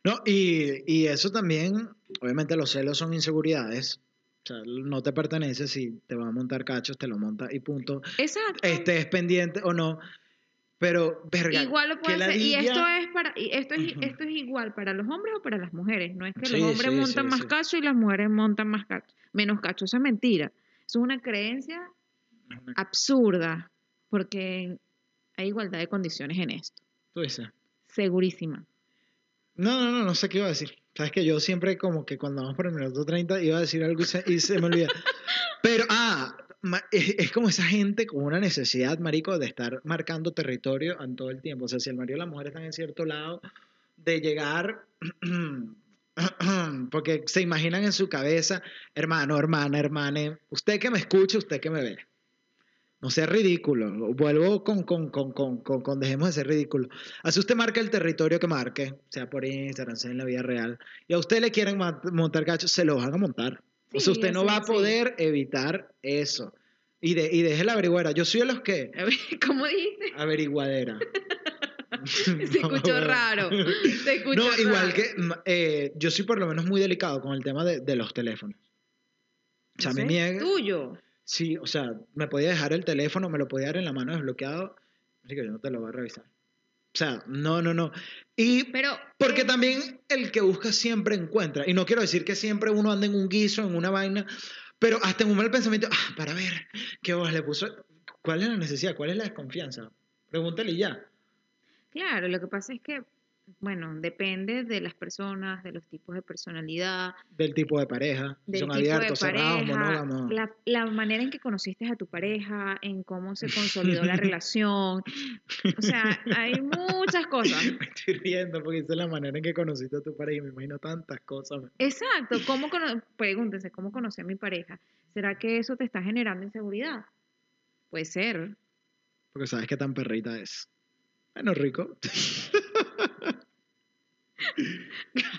No, y, y eso también, obviamente los celos son inseguridades. O sea, no te pertenece, si te va a montar cachos, te lo monta y punto. Exacto. Estés pendiente o no. Pero, verga, Igual lo puede ser. Y esto es para, y esto es, esto es igual para los hombres o para las mujeres. No es que Sí, los hombres sí, montan sí, más cachos y las mujeres montan más cachos. Menos cachos. Eso es mentira. Eso es una creencia absurda. Porque hay igualdad de condiciones en esto. Tú dices. Segurísima. No, no, no, no sé qué iba a decir. Sabes que yo siempre como que cuando vamos por el minuto 30 iba a decir algo y se, y se me olvida. Pero, ah, es, es como esa gente con una necesidad, marico, de estar marcando territorio en todo el tiempo. O sea, si el marido y la mujer están en cierto lado, de llegar, porque se imaginan en su cabeza, hermano, hermana, hermane, usted que me escuche, usted que me ve. No sea ridículo. Vuelvo con, con, con, con, con, dejemos de ser ridículo. Así usted marca el territorio que marque, sea por Instagram, sea en la vida real, y a usted le quieren montar gachos, se lo van a montar. o sea, usted no va a sí. poder evitar eso. Y, de, y deje la averiguadera. Yo soy de los que... ¿Cómo dijiste? Averiguadera. Se escuchó raro. Se escuchó No, igual que eh, yo soy por lo menos muy delicado con el tema de, de los teléfonos. O sea, me niega. Tuyo. Sí, o sea, me podía dejar el teléfono, me lo podía dar en la mano desbloqueado. Así que yo no te lo voy a revisar. O sea, no, no, no. Y Pero. porque eh, también el que busca siempre encuentra. Y no quiero decir que siempre uno anda en un guiso, en una vaina, pero hasta en un mal pensamiento, ah, para ver, ¿qué vos le puso? ¿Cuál es la necesidad? ¿Cuál es la desconfianza? Pregúntale ya. Claro, lo que pasa es que, bueno, depende de las personas, de los tipos de personalidad, Del tipo de pareja. del son tipo abiertos, de cerrados, pareja, monógamos. la, la manera en que conociste a tu pareja, en cómo se consolidó la relación. O sea, hay muchas cosas. Me estoy riendo porque es la manera en que conociste a tu pareja y me imagino tantas cosas. Exacto. ¿Cómo Pregúntense, ¿cómo conocí a mi pareja? ¿Será que eso te está generando inseguridad? Puede ser. Porque sabes qué tan perrita es. Bueno, rico.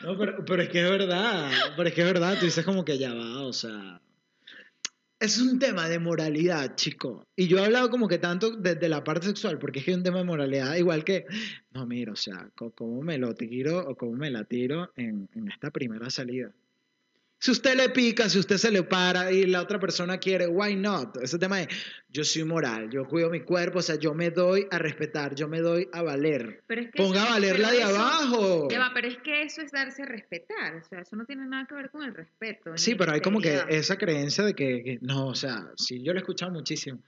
No, pero, pero es que es verdad. Pero es que es verdad. Tú dices como que ya va, o sea. Es un tema de moralidad, chico. Y yo he hablado como que tanto desde la parte sexual, porque es que es un tema de moralidad, igual que, no, mira, o sea, cómo me lo tiro o cómo me la tiro en, en esta primera salida. Si usted le pica, si usted se le para y la otra persona quiere, why not? Ese tema es, yo soy moral, yo cuido mi cuerpo, o sea, yo me doy a respetar, yo me doy a valer. Pero es que Ponga a valer la de eso- abajo. Ya va, pero es que eso es darse a respetar. O sea, eso no tiene nada que ver con el respeto. Sí, pero hay como que esa creencia de que, que- no, o sea, sí, yo lo he escuchado muchísimo.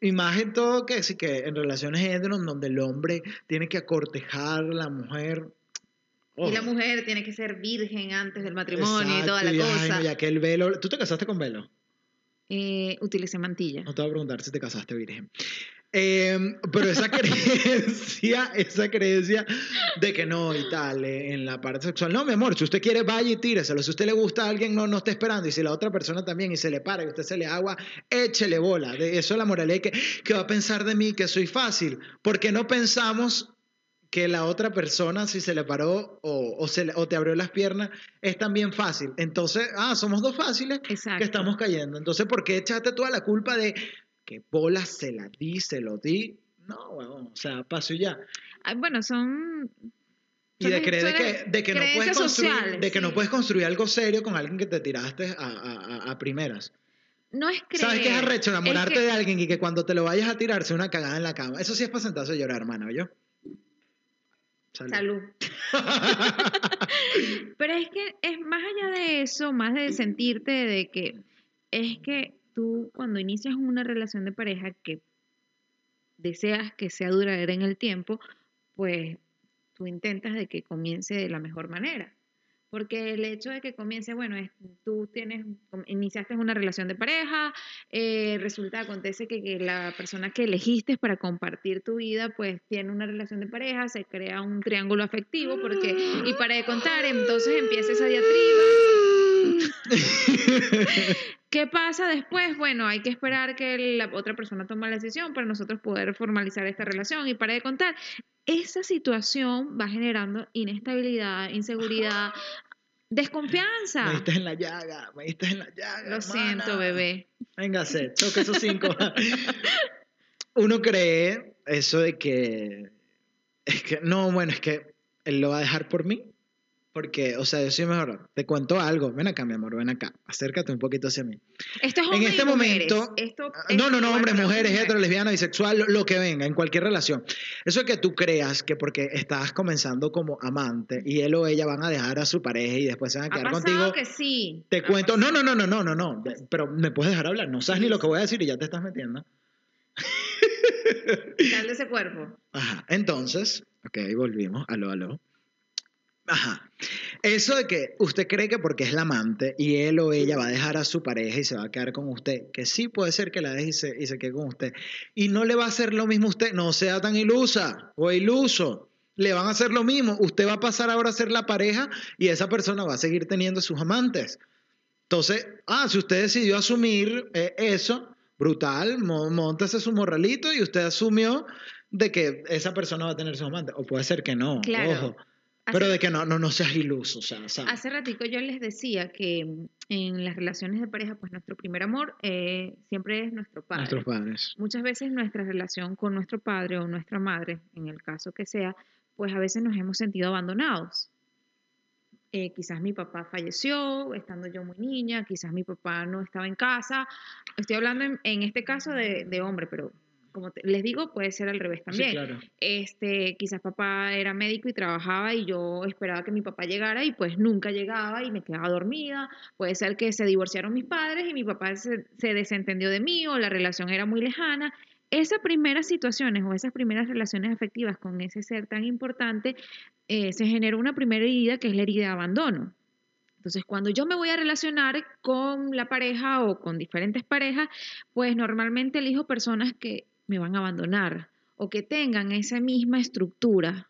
Y, más en todo que sí que en relaciones en donde el hombre tiene que acortejar a la mujer. Y la mujer tiene que ser virgen antes del matrimonio y toda la y, ay, cosa. no, ya que el velo. ¿Tú te casaste con velo? Eh, utilicé mantilla. No te voy a preguntar si te casaste virgen. Eh, pero esa creencia, esa creencia de que no y tal, eh, en la parte sexual. No, mi amor, si usted quiere, vaya y tíreselo. Si usted le gusta a alguien, no, no esté esperando. Y si la otra persona también y se le para y usted se le agua, échele bola. De eso es la moralidad que, que va a pensar de mí que soy fácil. Porque no pensamos que la otra persona, si se le paró o, o, se o te abrió las piernas, es también fácil. Entonces, ah, somos dos fáciles Exacto. que estamos cayendo. Entonces, ¿por qué echaste toda la culpa de que bola se la di, se lo di? No, huevón, o sea, paso y ya. Bueno, son. Y de creer de que, de que no puedes construir, sociales, de que no sí. puedes construir algo serio con alguien que te tiraste a, a- a- a primeras. No es creer. ¿Sabes qué es arrecho? Enamorarte es que- de alguien y que cuando te lo vayas a tirar sea una cagada en la cama. Eso sí es para sentarse a llorar, hermano, ¿yo? Salud. Pero es que es más allá de eso, más de sentirte de que es que tú cuando inicias una relación de pareja que deseas que sea duradera en el tiempo, pues tú intentas de que comience de la mejor manera. Porque el hecho de que comience, bueno, es, tú tienes, iniciaste una relación de pareja, eh, resulta, acontece que, que la persona que elegiste para compartir tu vida, pues tiene una relación de pareja, se crea un triángulo afectivo, porque, y para de contar, entonces empieza esa diatriba. ¿Qué pasa después? Bueno, hay que esperar que la otra persona tome la decisión para nosotros poder formalizar esta relación. Y para de contar, esa situación va generando inestabilidad, inseguridad, Me desconfianza. diste en la llaga, me diste en la llaga. Lo siento, bebé. Véngase, choque esos cinco. Uno cree eso de que. Es que, no, bueno, es que él lo va a dejar por mí. Porque, o sea, yo soy mejor. Te cuento algo. Ven acá, mi amor, ven acá. Acércate un poquito hacia mí. Esto es En hombres este y momento. Esto es No, no, no, hombres, mujeres, y hetero, lesbiana, bisexual, lo, que venga, en cualquier relación. Eso es que tú creas que porque estás comenzando como amante y él o ella van a dejar a su pareja y después se van a Ha quedar pasado contigo. que sí. Te Ha cuento, pasado. no, no, no, no, no, no, no, pero me puedes dejar hablar, no sabes ni lo que voy a decir y ya te estás metiendo. Sal de ese cuerpo. Ajá, entonces, ok, volvimos, aló, aló. Ajá, eso de que usted cree que porque es la amante y él o ella va a dejar a su pareja y se va a quedar con usted, que sí puede ser que la deje y se, y se quede con usted, y no le va a hacer lo mismo a usted, no sea tan ilusa o iluso. Le van a hacer lo mismo. Usted va a pasar ahora a ser la pareja y esa persona va a seguir teniendo sus amantes. Entonces, ah, si usted decidió asumir eh, eso, brutal, mo- móntese su morralito y usted asumió de que esa persona va a tener sus amantes. O puede ser que no, Claro. ojo. Pero de que no, no, no seas iluso, o sea, ¿sabes? Hace ratico yo les decía que en las relaciones de pareja, pues nuestro primer amor eh, siempre es nuestro padre. Nuestros padres. Muchas veces nuestra relación con nuestro padre o nuestra madre, en el caso que sea, pues a veces nos hemos sentido abandonados. Eh, quizás mi papá falleció estando yo muy niña, quizás mi papá no estaba en casa. Estoy hablando en, en este caso de, de hombre, pero como te- les digo, puede ser al revés también. Sí, claro. Este, quizás papá era médico y trabajaba y yo esperaba que mi papá llegara y pues nunca llegaba y me quedaba dormida. Puede ser que se divorciaron mis padres y mi papá se, se desentendió de mí o la relación era muy lejana. Esas primeras situaciones o esas primeras relaciones afectivas con ese ser tan importante, eh, se generó una primera herida que es la herida de abandono. Entonces, cuando yo me voy a relacionar con la pareja o con diferentes parejas, pues normalmente elijo personas que me van a abandonar o que tengan esa misma estructura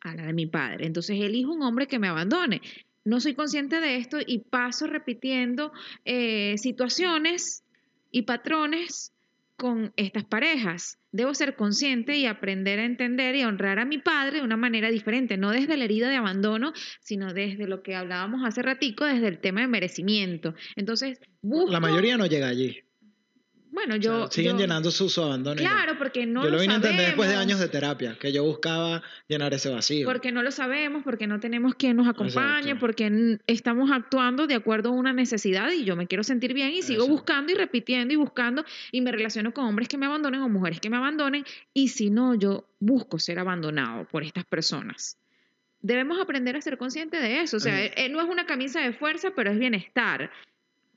a la de mi padre. Entonces, elijo un hombre que me abandone. No soy consciente de esto y paso repitiendo eh, situaciones y patrones con estas parejas. Debo ser consciente y aprender a entender y honrar a mi padre de una manera diferente, no desde la herida de abandono, sino desde lo que hablábamos hace ratico, desde el tema de merecimiento. Entonces, busco... La mayoría no llega allí. Bueno, O yo... sea, siguen yo- llenando su, su abandono. Claro, porque no yo lo lo vine a entender después de sabemos. años de terapia, que yo buscaba llenar ese vacío. Porque no lo sabemos, porque no tenemos quien nos acompañe, Exacto. porque estamos actuando de acuerdo a una necesidad y yo me quiero sentir bien y sigo Exacto. buscando y repitiendo y buscando y me relaciono con hombres que me abandonen o mujeres que me abandonen y si no, yo busco ser abandonado por estas personas. Debemos aprender a ser conscientes de eso. O sea, eh, no es una camisa de fuerza, pero es bienestar.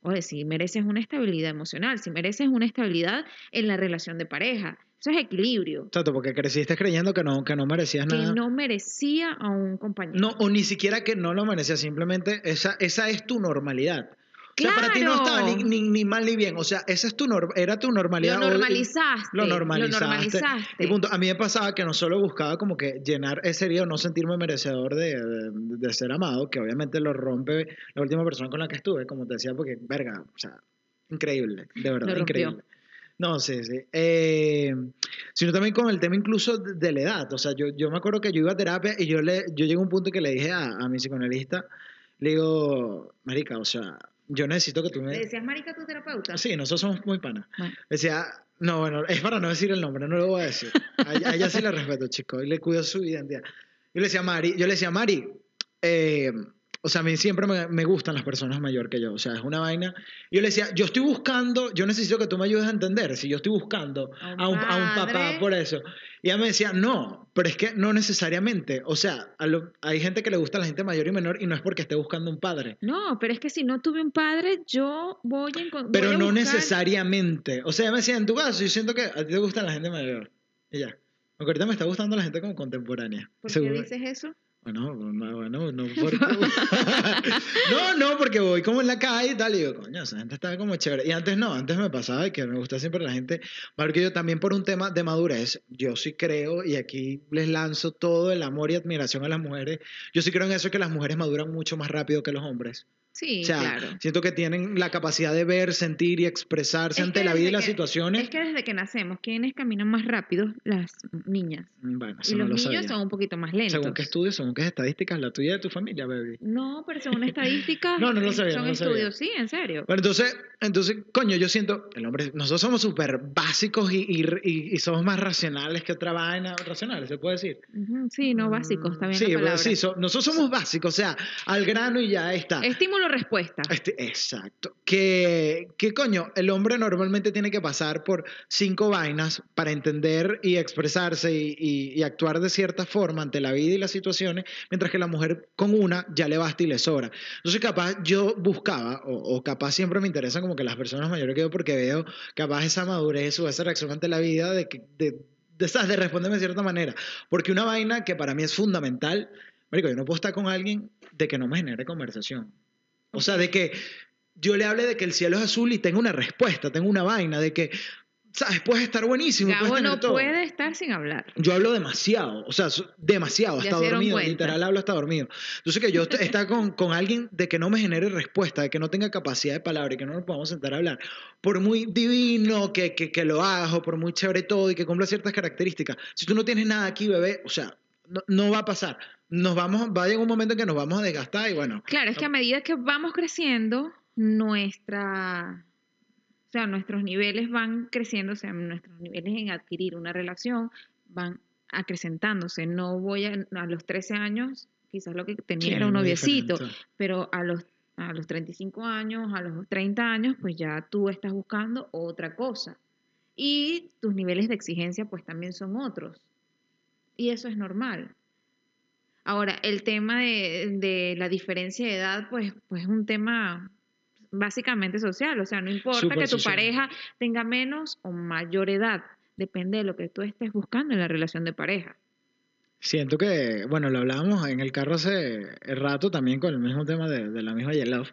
Oye, si mereces una estabilidad emocional, si mereces una estabilidad en la relación de pareja, eso es equilibrio. Exacto, porque creciste creyendo que no, que no merecías Que nada. no merecía a un compañero. No, o ni siquiera que no lo merecías, simplemente esa, esa es tu normalidad. O sea, para ti no Claro. estaba ni, ni, ni mal ni bien. O sea, esa es tu era tu normalidad. Lo normalizaste. Lo normalizaste. Lo normalizaste. Y punto. A mí me pasaba que no solo buscaba como que llenar ese herido, no sentirme merecedor de, de- de ser amado, que obviamente lo rompe la última persona con la que estuve, como te decía, porque, verga, o sea, increíble, de verdad, increíble. No, sí, sí. Eh, sino también con el tema incluso de, de la edad. O sea, yo, yo me acuerdo que yo iba a terapia y yo, le, yo llegué a un punto que le dije a, a mi psicoanalista, le digo, marica, o sea, yo necesito que tú me... ¿Le decías marica a tu terapeuta? Sí, nosotros somos muy panas. Bueno. Decía, no, bueno, es para no decir el nombre, no lo voy a decir. A, ella- a ella sí le respeto, chico, y le cuido su identidad. Yo le decía, Mari, yo le decía, Mari, eh, o sea, a mí siempre me, me gustan las personas mayor que yo, o sea, es una vaina. Yo le decía, yo estoy buscando, yo necesito que tú me ayudes a entender si yo estoy buscando A un a un, a un papá por eso. Y ella me decía, no, pero es que no necesariamente, o sea, lo- hay gente que le gusta a la gente mayor y menor y no es porque esté buscando un padre. No, pero es que si no tuve un padre, yo voy a encon- Pero no buscar- necesariamente. O sea, ella me decía, en tu caso, yo siento que a ti te gusta la gente mayor. Y ya. Aunque ahorita me está gustando la gente como contemporánea. ¿Por qué dices eso? Bueno, no, bueno, no porque... no, no, porque voy como en la calle y tal, y digo, coño, esa gente está como chévere. Y antes no, antes me pasaba que me gusta siempre la gente, porque yo también por un tema de madurez, yo sí creo, y aquí les lanzo todo el amor y admiración a las mujeres, yo sí creo en eso que las mujeres maduran mucho más rápido que los hombres. Sí, O sea, claro. siento que tienen la capacidad de ver, sentir y expresarse Es ante la vida y las que- situaciones. Es que desde que nacemos, ¿quiénes caminan más rápido? Las niñas. Mm, Bueno, Y eso no los lo niños sabía. son un poquito más lentos. Según qué estudios, según qué estadísticas, la tuya y de tu familia, baby. No, pero según estadísticas, No, no lo sabía, son no lo sabía. estudios, sí, en serio. Bueno, entonces, entonces, coño, yo siento, el hombre, nosotros somos súper básicos y, y, y- y somos más racionales que otra vaina. Racionales, se puede decir. Sí, no básicos, bien Sí, la palabra. sí, so- nosotros somos básicos, o sea, al grano y ya está. Estímulo-respuesta. Este, exacto. Que, que coño, el hombre normalmente tiene que pasar por cinco vainas para entender y expresarse y, actuar de cierta forma ante la vida y las situaciones, mientras que la mujer con una ya le basta y le sobra. Entonces, capaz yo buscaba, o, capaz siempre me interesan como que las personas mayores que yo, porque veo capaz esa madurez o esa reacción ante la vida de que. De, de, de responderme de cierta manera. Porque una vaina que para mí es fundamental, Marico, yo no puedo estar con alguien de que no me genere conversación. O sea, de que yo le hable de que el cielo es azul y tenga una respuesta, tenga una vaina, de que, ¿sabes? Puedes estar buenísimo. Gabo no todo. puede estar sin hablar. Yo hablo demasiado, o sea, demasiado, hasta dormido, cuenta. literal hablo hasta dormido. Entonces que yo est- estar con, con alguien de que no me genere respuesta, de que no tenga capacidad de palabra y que no nos podamos sentar a hablar, por muy divino que, que, que lo hagas o por muy chévere todo y que cumpla ciertas características, si tú no tienes nada aquí, bebé, o sea, no, no va a pasar. Nos vamos, va a llegar un momento en que nos vamos a desgastar y bueno, Claro, es que a medida que vamos creciendo, nuestra, o sea, nuestros niveles van creciendo, o sea, nuestros niveles en adquirir una relación van acrecentándose. No voy a, a los 13 años, quizás lo que tenía sí, era un noviecito, diferente. pero a los, a los 35 años, a los 30 años, pues ya tú estás buscando otra cosa. Y tus niveles de exigencia pues también son otros. Y eso es normal. Ahora, el tema de, de la diferencia de edad, pues, pues es un tema básicamente social. O sea, no importa que tu social. pareja tenga menos o mayor edad. Depende de lo que tú estés buscando en la relación de pareja. Siento que, bueno, lo hablábamos en el carro hace rato también con el mismo tema de, de la misma Yelove,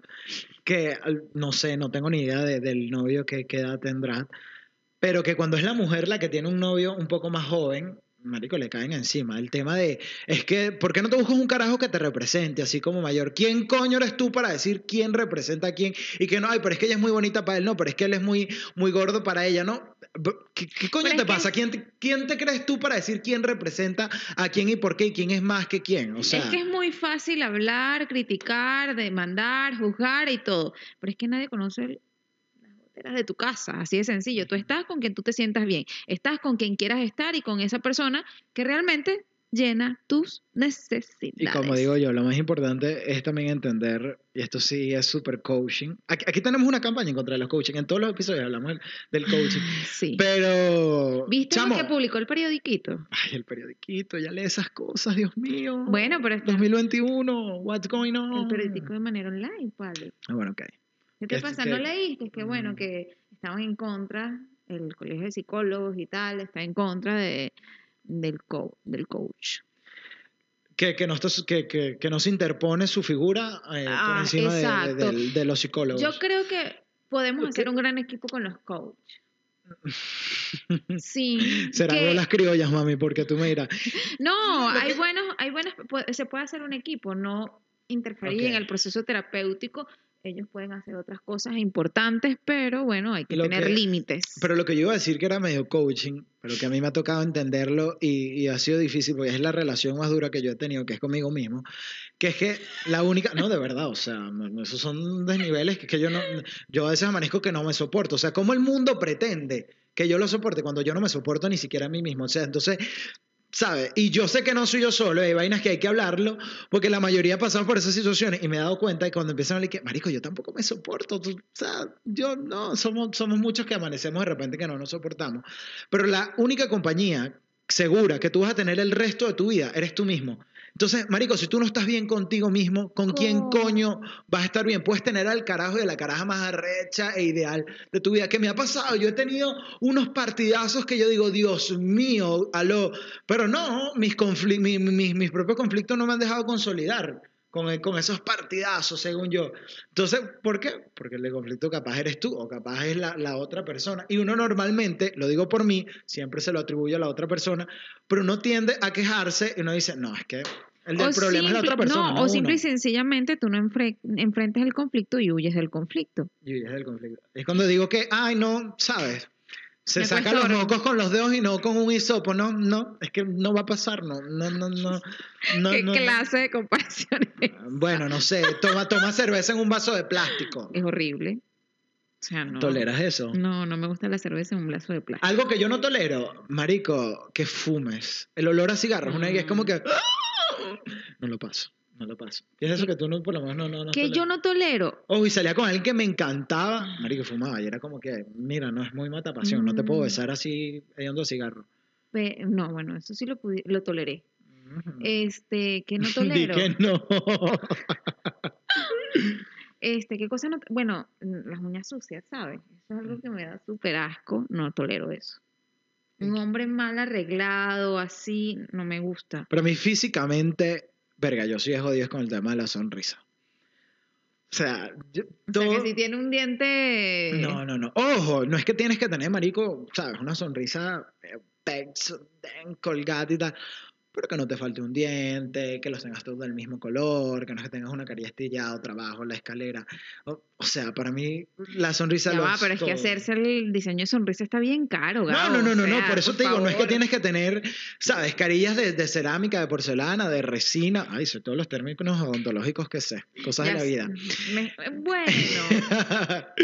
que no sé, no tengo ni idea de- del novio que qué edad tendrá, pero que cuando es la mujer la que tiene un novio un poco más joven, marico, le caen encima. El tema de, es que, ¿por qué no te buscas un carajo que te represente así como mayor? ¿Quién coño eres tú para decir quién representa a quién? Y que no, ay, pero es que ella es muy bonita para él, no, pero es que él es muy, muy gordo para ella, ¿no? ¿Qué, qué coño Pero te que- pasa? ¿Quién te, ¿Quién te crees tú para decir quién representa a quién y por qué y quién es más que quién? O sea, es que es muy fácil hablar, criticar, demandar, juzgar y todo. Pero es que nadie conoce el- carteras de tu casa, así de sencillo. Tú estás con quien tú te sientas bien, estás con quien quieras estar y con esa persona que realmente llena tus necesidades. Y como digo yo, lo más importante es también entender, y esto sí es súper coaching. Aquí, aquí tenemos una campaña en contra de los coaching. En todos los episodios hablamos del- coaching. Sí. Pero. ¿Viste chamo, lo que publicó el periodiquito? Ay, el periodiquito, ya lee esas cosas, Dios mío. Bueno, pero está 2021, what's going on? el periódico de manera online, ¿vale? Ah, bueno, ok. ¿Qué te es pasa? que- ¿No leíste? Que bueno, que estaban en contra, el colegio de psicólogos y tal, está en contra de, del, co- del coach. Que, que, no está, que, que, que no se interpone su figura eh, por Ah, encima de, los psicólogos. Yo creo que podemos hacer un gran equipo con los coaches. Sí. Serán que- las criollas, mami, porque tú me dirás. No, hay buenos, hay buenas, pu- se puede hacer un equipo, no interferir en el proceso terapéutico. Ellos pueden hacer otras cosas importantes, pero bueno, hay que Lo tener que- límites. Pero lo que yo iba a decir que era medio coaching, pero que a mí me ha tocado entenderlo y, y ha sido difícil porque es la relación más dura que yo he tenido, que es conmigo mismo, que es que la única, no, de verdad, o sea, esos son desniveles que, que yo no, yo a veces amanezco que no me soporto, o sea, ¿cómo el mundo pretende que yo lo soporte cuando yo no me soporto ni siquiera a mí mismo? O sea, entonces... ¿Sabes? Y yo sé que no soy yo solo, hay vainas que hay que hablarlo, porque la mayoría pasamos por esas situaciones y me he dado cuenta y cuando empiezan a hablar que, marico, yo tampoco me soporto, tú- sea, yo no, somos, somos muchos que amanecemos de repente que no nos soportamos, pero la única compañía segura que tú vas a tener el resto de tu vida eres tú mismo. Entonces, marico, si tú no estás bien contigo mismo, ¿con quién ¿Cómo? coño vas a estar bien? Puedes tener al carajo y a la caraja más arrecha e ideal de tu vida. ¿Qué me ha pasado? Yo he tenido unos partidazos que yo digo, Dios mío, aló. Pero no, mis, confli- mi- mi- mis propios conflictos no me han dejado consolidar con, el- con esos partidazos, según yo. Entonces, ¿por qué? Porque el de conflicto capaz eres tú o capaz es la, la otra persona. Y uno normalmente, lo digo por mí, siempre se lo atribuye a la otra persona, pero uno tiende a quejarse y uno dice, no, es que el del O problema es la otra persona. No, no o simple y uno". sencillamente tú no enfre- enfrentas el conflicto y huyes del conflicto. Y es del conflicto. Es cuando digo que, ay, no, ¿sabes? Se saca los mocos con los dedos y no con un hisopo. No, no, es que no va a pasar, no, no, no, no. no ¿Qué no, no. clase de comparación es? Bueno, no sé, toma, toma cerveza en un vaso de plástico. Es horrible. O sea, no. ¿Toleras eso? No, no me gusta la cerveza en un vaso de plástico. Algo que yo no tolero, marico, que fumes. El olor a cigarros, una es como que... ¡ah! No lo paso, no lo paso. ¿Qué es eso que tú no, por lo menos no, no, no que yo no tolero. Oh, y salía con alguien que me encantaba. Marico, fumaba y era como que, mira, no es muy matapasión, no te puedo Mm. besar así hediondo cigarro. Pe- No, bueno, eso sí lo, lo toleré. Ujú. Este, que no Di tolero. que no. Este, qué cosa no. Bueno, las uñas sucias, ¿sabes? Eso es algo que me da súper asco. No tolero eso. Un hombre mal arreglado, así, no me gusta. Pero a mí físicamente, verga, yo soy jodido con el tema de la sonrisa. O sea, yo, O todo- sea, que si tiene un diente. No, no, no. Ojo, no es que tienes que tener, marico, sabes, una sonrisa eh, colgada y tal. Pero que no te falte un diente, que los tengas todos del mismo color, que no es que tengas una carilla estillada, trabajo, la escalera. O, o sea, para mí la sonrisa Ya lo va, pero es que hacerse el diseño de sonrisa está bien caro, No, Gabo, no, no, no, o no, por eso te digo, no es que tienes que tener, sabes, carillas de, de cerámica, de porcelana, de resina, ay, sé todos los términos odontológicos que sé, cosas Ya de la vida. me- bueno,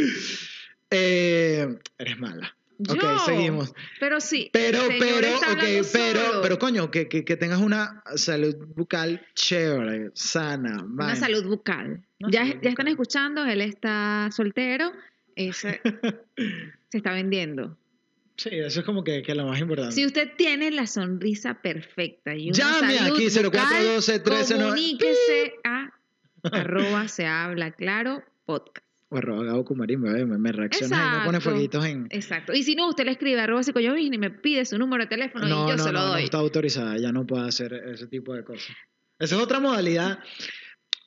Eh, eres mala. Yo. Ok, seguimos. Pero sí. Pero, el señor pero, está ok, pero, solo. pero coño, que, que, que tengas una salud bucal chévere, sana, Una vaina. salud bucal. Una ya, salud ya están escuchando, él está soltero, ese se está vendiendo. Sí, eso es como que, que lo más importante. Si usted tiene la sonrisa perfecta y una Llame salud aquí, bucal, 0412 13 comuníquese a arroba se habla claro podcast. O arroba Gabo me, reacciona y me pone fueguitos en... Exacto. Y si no, usted le escribe arroba psicoyovini y me pide su número de teléfono y yo no, se lo no, doy. no está autorizada, ya no puede hacer ese tipo de cosas. Esa es otra modalidad.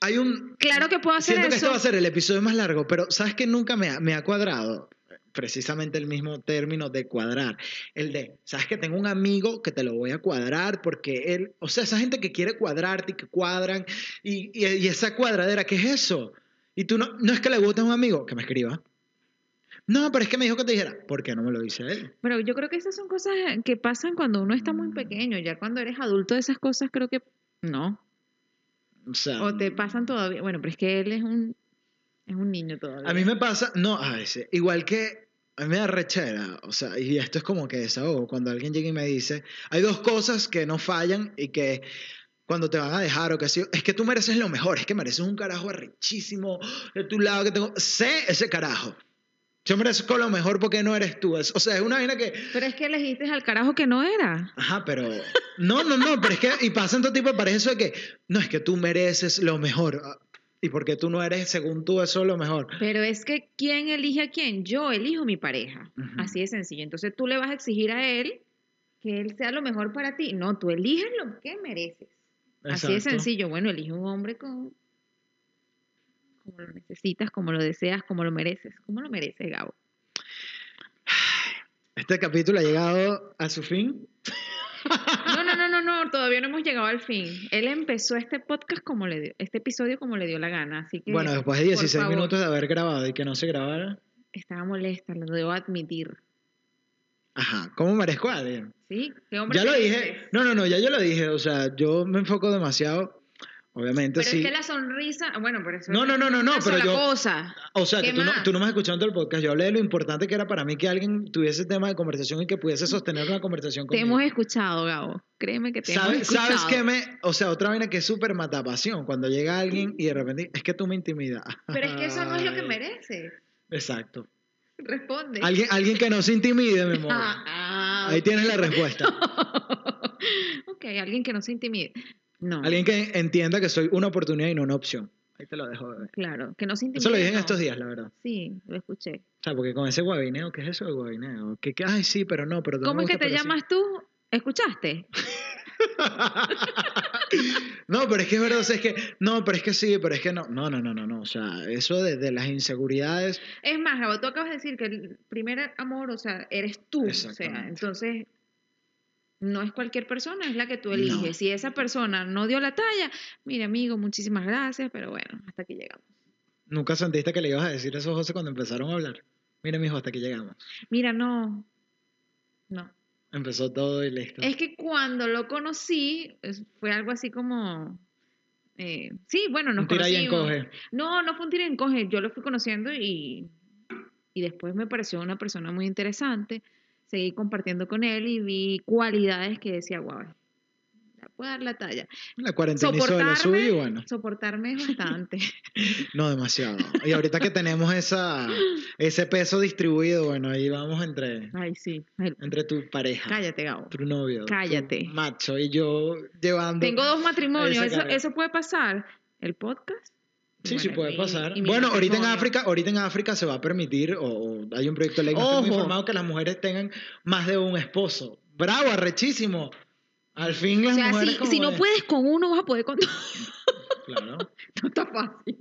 Hay un... Claro que puedo hacer Siento que eso. esto va a ser el episodio más largo, pero ¿sabes que nunca me ha, me ha cuadrado? Precisamente el mismo término de cuadrar. El de, ¿sabes que tengo un amigo que te lo voy a cuadrar? Porque él, o sea, esa gente que quiere cuadrarte y que cuadran, y, y, y esa cuadradera, ¿qué es eso? Y tú no, no es que le guste a un amigo, que me escriba. No, pero es que me dijo que te dijera, ¿por qué no me lo dice él? Pero yo creo que esas son cosas que pasan cuando uno está muy pequeño. Ya cuando eres adulto, esas cosas creo que no. O sea, O te pasan todavía. Bueno, pero es que él es un Es un niño todavía. A mí me pasa, no, a veces, igual que a mí me da rechera, o sea, y esto es como que desahogo, cuando alguien llega y me dice, hay dos cosas que no fallan y que cuando te van a dejar o que así, es que tú mereces lo mejor, es que mereces un carajo arrechísimo de tu lado que tengo, sé ese carajo. Yo merezco lo mejor porque no eres tú. Es- o sea, es una vaina que, Pero es que elegiste al carajo que no era. ajá, pero, no, no, no, pero es que, y pasa en todo tipo de parejas de que, no, es que tú mereces lo mejor. ah, Y porque tú no eres, según tú, eso lo mejor. Pero es que ¿quién elige a quién? Yo elijo mi pareja. Así de sencillo. Entonces tú le vas a exigir a él que él sea lo mejor para ti. No, tú eliges lo que mereces. Así de sencillo. Bueno, elige un hombre con como lo necesitas, como lo deseas, como lo mereces. ¿Cómo lo mereces, Gabo? Este capítulo ha llegado a su fin. No, no, no, no, no, todavía no hemos llegado al fin. Él empezó este podcast como le dio, este episodio como le dio la gana, así que Bueno, después de por 16 favor, minutos de haber grabado y que no se grabara. estaba molesta, lo debo admitir. Ajá, ¿cómo merezco a alguien? ¿Sí? ¿Qué hombre Ya lo dije. No, no, no, ya yo lo dije. O sea, yo me enfoco demasiado. Obviamente Pero sí. es que la sonrisa, bueno, pero eso No, no, no, no, no, pero yo- cosa. O sea, que ¿Qué tú no, tú no me has escuchado en todo el podcast. Yo hablé de lo importante que era para mí que alguien tuviese tema de conversación y que pudiese sostener una conversación Te conmigo. hemos escuchado, Gabo. Créeme que te hemos ¿Sabes, escuchado. ¿Sabes qué me...? O sea, otra vaina que es súper matapasión. Cuando llega alguien y de repente... Es que tú me intimidas. Pero es que eso no es lo que mereces. Exacto. Responde. Alguien, alguien que no se intimide, mi amor. Ah, ah. Ahí tienes la respuesta. ok, alguien que no se intimide. No, Alguien que entienda que soy una oportunidad y no una opción. Ahí te lo dejo, bebé. claro, que no se intimide. Eso lo dije en estos días, la verdad. Sí, lo escuché. O sea, porque con ese guabineo, ¿qué es eso de guabineo? Que, que, ay, sí, pero no, pero ¿Cómo es que te sí. llamas tú? ¿Escuchaste? no, pero es que es verdad, o sea, es que, no, pero es que sí, pero es que no, no, no, no, no, no, o sea, eso de, de las inseguridades, Es más, Gabo, tú acabas de decir que el primer amor, o sea, eres tú. O sea, entonces, no es cualquier persona, es la que tú No. eliges. Si esa persona no dio la talla, mire, amigo, muchísimas gracias, pero bueno, hasta aquí llegamos. nunca sentiste que le ibas a decir eso a José cuando empezaron a hablar. Mira, mijo, hasta que llegamos. Mira, no, no. Empezó todo y listo. Es que cuando lo conocí, fue algo así como... eh, sí, bueno, nos Un tira y encoge. No, no fue un tira y encoge. Yo lo fui conociendo y, y después me pareció una persona muy interesante. Seguí compartiendo con él y vi cualidades que decía, wow, ya puedo dar la talla. La cuarentena hizo de lo suyo y bueno, soportarme es bastante. no demasiado. Y ahorita que tenemos esa, ese peso distribuido, bueno, ahí vamos entre, Ay, sí. Ay, entre tu pareja, cállate, Gabo. tu novio, tu Cállate. macho y yo llevando... Tengo dos matrimonios. Eso, eso puede pasar. El podcast. Sí, sí puede pasar. y Bueno, ahorita en. África, ahorita en África se va a permitir, o, o hay un proyecto de ley, estoy muy informado, que las mujeres tengan más de un esposo. Bravo, arrechísimo. Al fin O las sea, mujeres si, no de- puedes con uno, vas a poder con dos. Claro. No está fácil.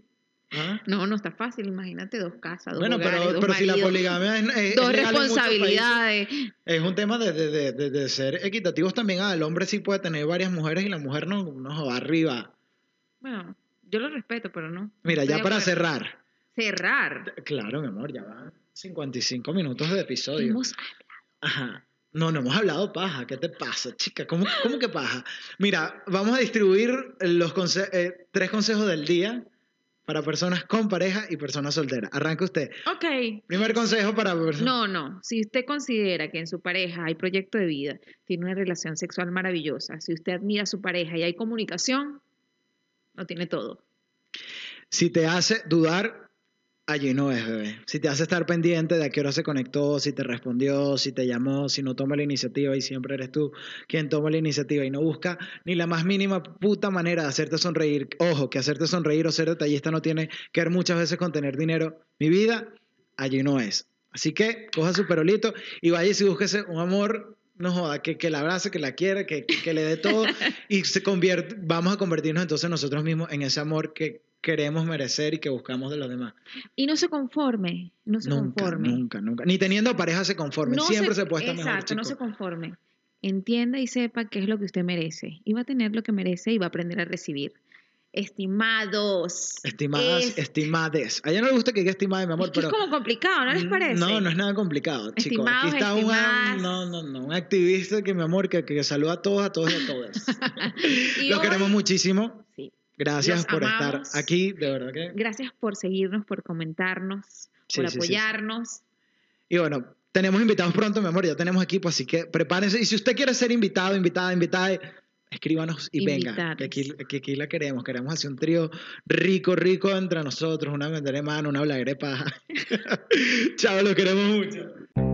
Ah. No, no está fácil. Imagínate dos casas, dos Bueno, hogares, pero, dos pero si la poligamia es, es- dos responsabilidades. países, es un tema de, de- de- de- ser equitativos también. Ah, el hombre sí puede tener varias mujeres y la mujer no, no va arriba. Bueno, yo lo respeto, pero no. Mira, Estoy ya para cerrar. Cerrar. Claro, mi amor, ya van 55 minutos de episodio. Hemos- Ajá. No, no hemos hablado paja. ¿Qué te pasa, chica? ¿Cómo, cómo que paja? Mira, vamos a distribuir los conse- eh, tres consejos del día para personas con pareja y personas solteras. Arranca usted. Ok. Primer consejo para personas. No, no. Si usted considera que en su pareja hay proyecto de vida, tiene una relación sexual maravillosa, si usted admira a su pareja y hay comunicación, lo tiene todo. Si te hace dudar, allí no es, bebé. Si te hace estar pendiente de a qué hora se conectó, si te respondió, si te llamó, si no toma la iniciativa y siempre eres tú quien toma la iniciativa y no busca ni la más mínima puta manera de hacerte sonreír. Ojo, que hacerte sonreír o ser detallista no tiene que ver muchas veces con tener dinero. Mi vida, allí no es. Así que coja su perolito y vaya y si búsquese un amor. No joda, que, que la abrace, que la quiera, que, que le dé todo y se convierte, vamos a convertirnos entonces nosotros mismos en ese amor que queremos merecer y que buscamos de los demás. Y no se conforme, no se nunca, conforme. nunca, nunca. Ni teniendo pareja se conforme. No Siempre se, puede estar Exacto, mejor, no se conforme. Entienda y sepa qué es lo que usted merece. Y va a tener lo que merece y va a aprender a recibir. Estimados. Estimadas, es, estimades. A ella no le gusta que diga estimada, mi amor, es que pero... es como complicado, ¿no les parece? No, no es nada complicado, chicos. Aquí está un, no, no, no, un activista que, mi amor, que, que saluda a todos, a todos y a todas. Los hoy- queremos muchísimo. Sí. Gracias Los por amamos. estar aquí, de verdad que. Gracias por seguirnos, por comentarnos, Sí, por sí, sí, sí. apoyarnos. Y bueno, tenemos invitados pronto, mi amor, ya tenemos equipo, así que prepárense. Y si usted quiere ser invitado, invitada, invitada, escríbanos y venga, que aquí, que aquí la queremos. Queremos hacer un trío rico, rico entre nosotros, una vender de mano, una de paja. Chao, los queremos mucho.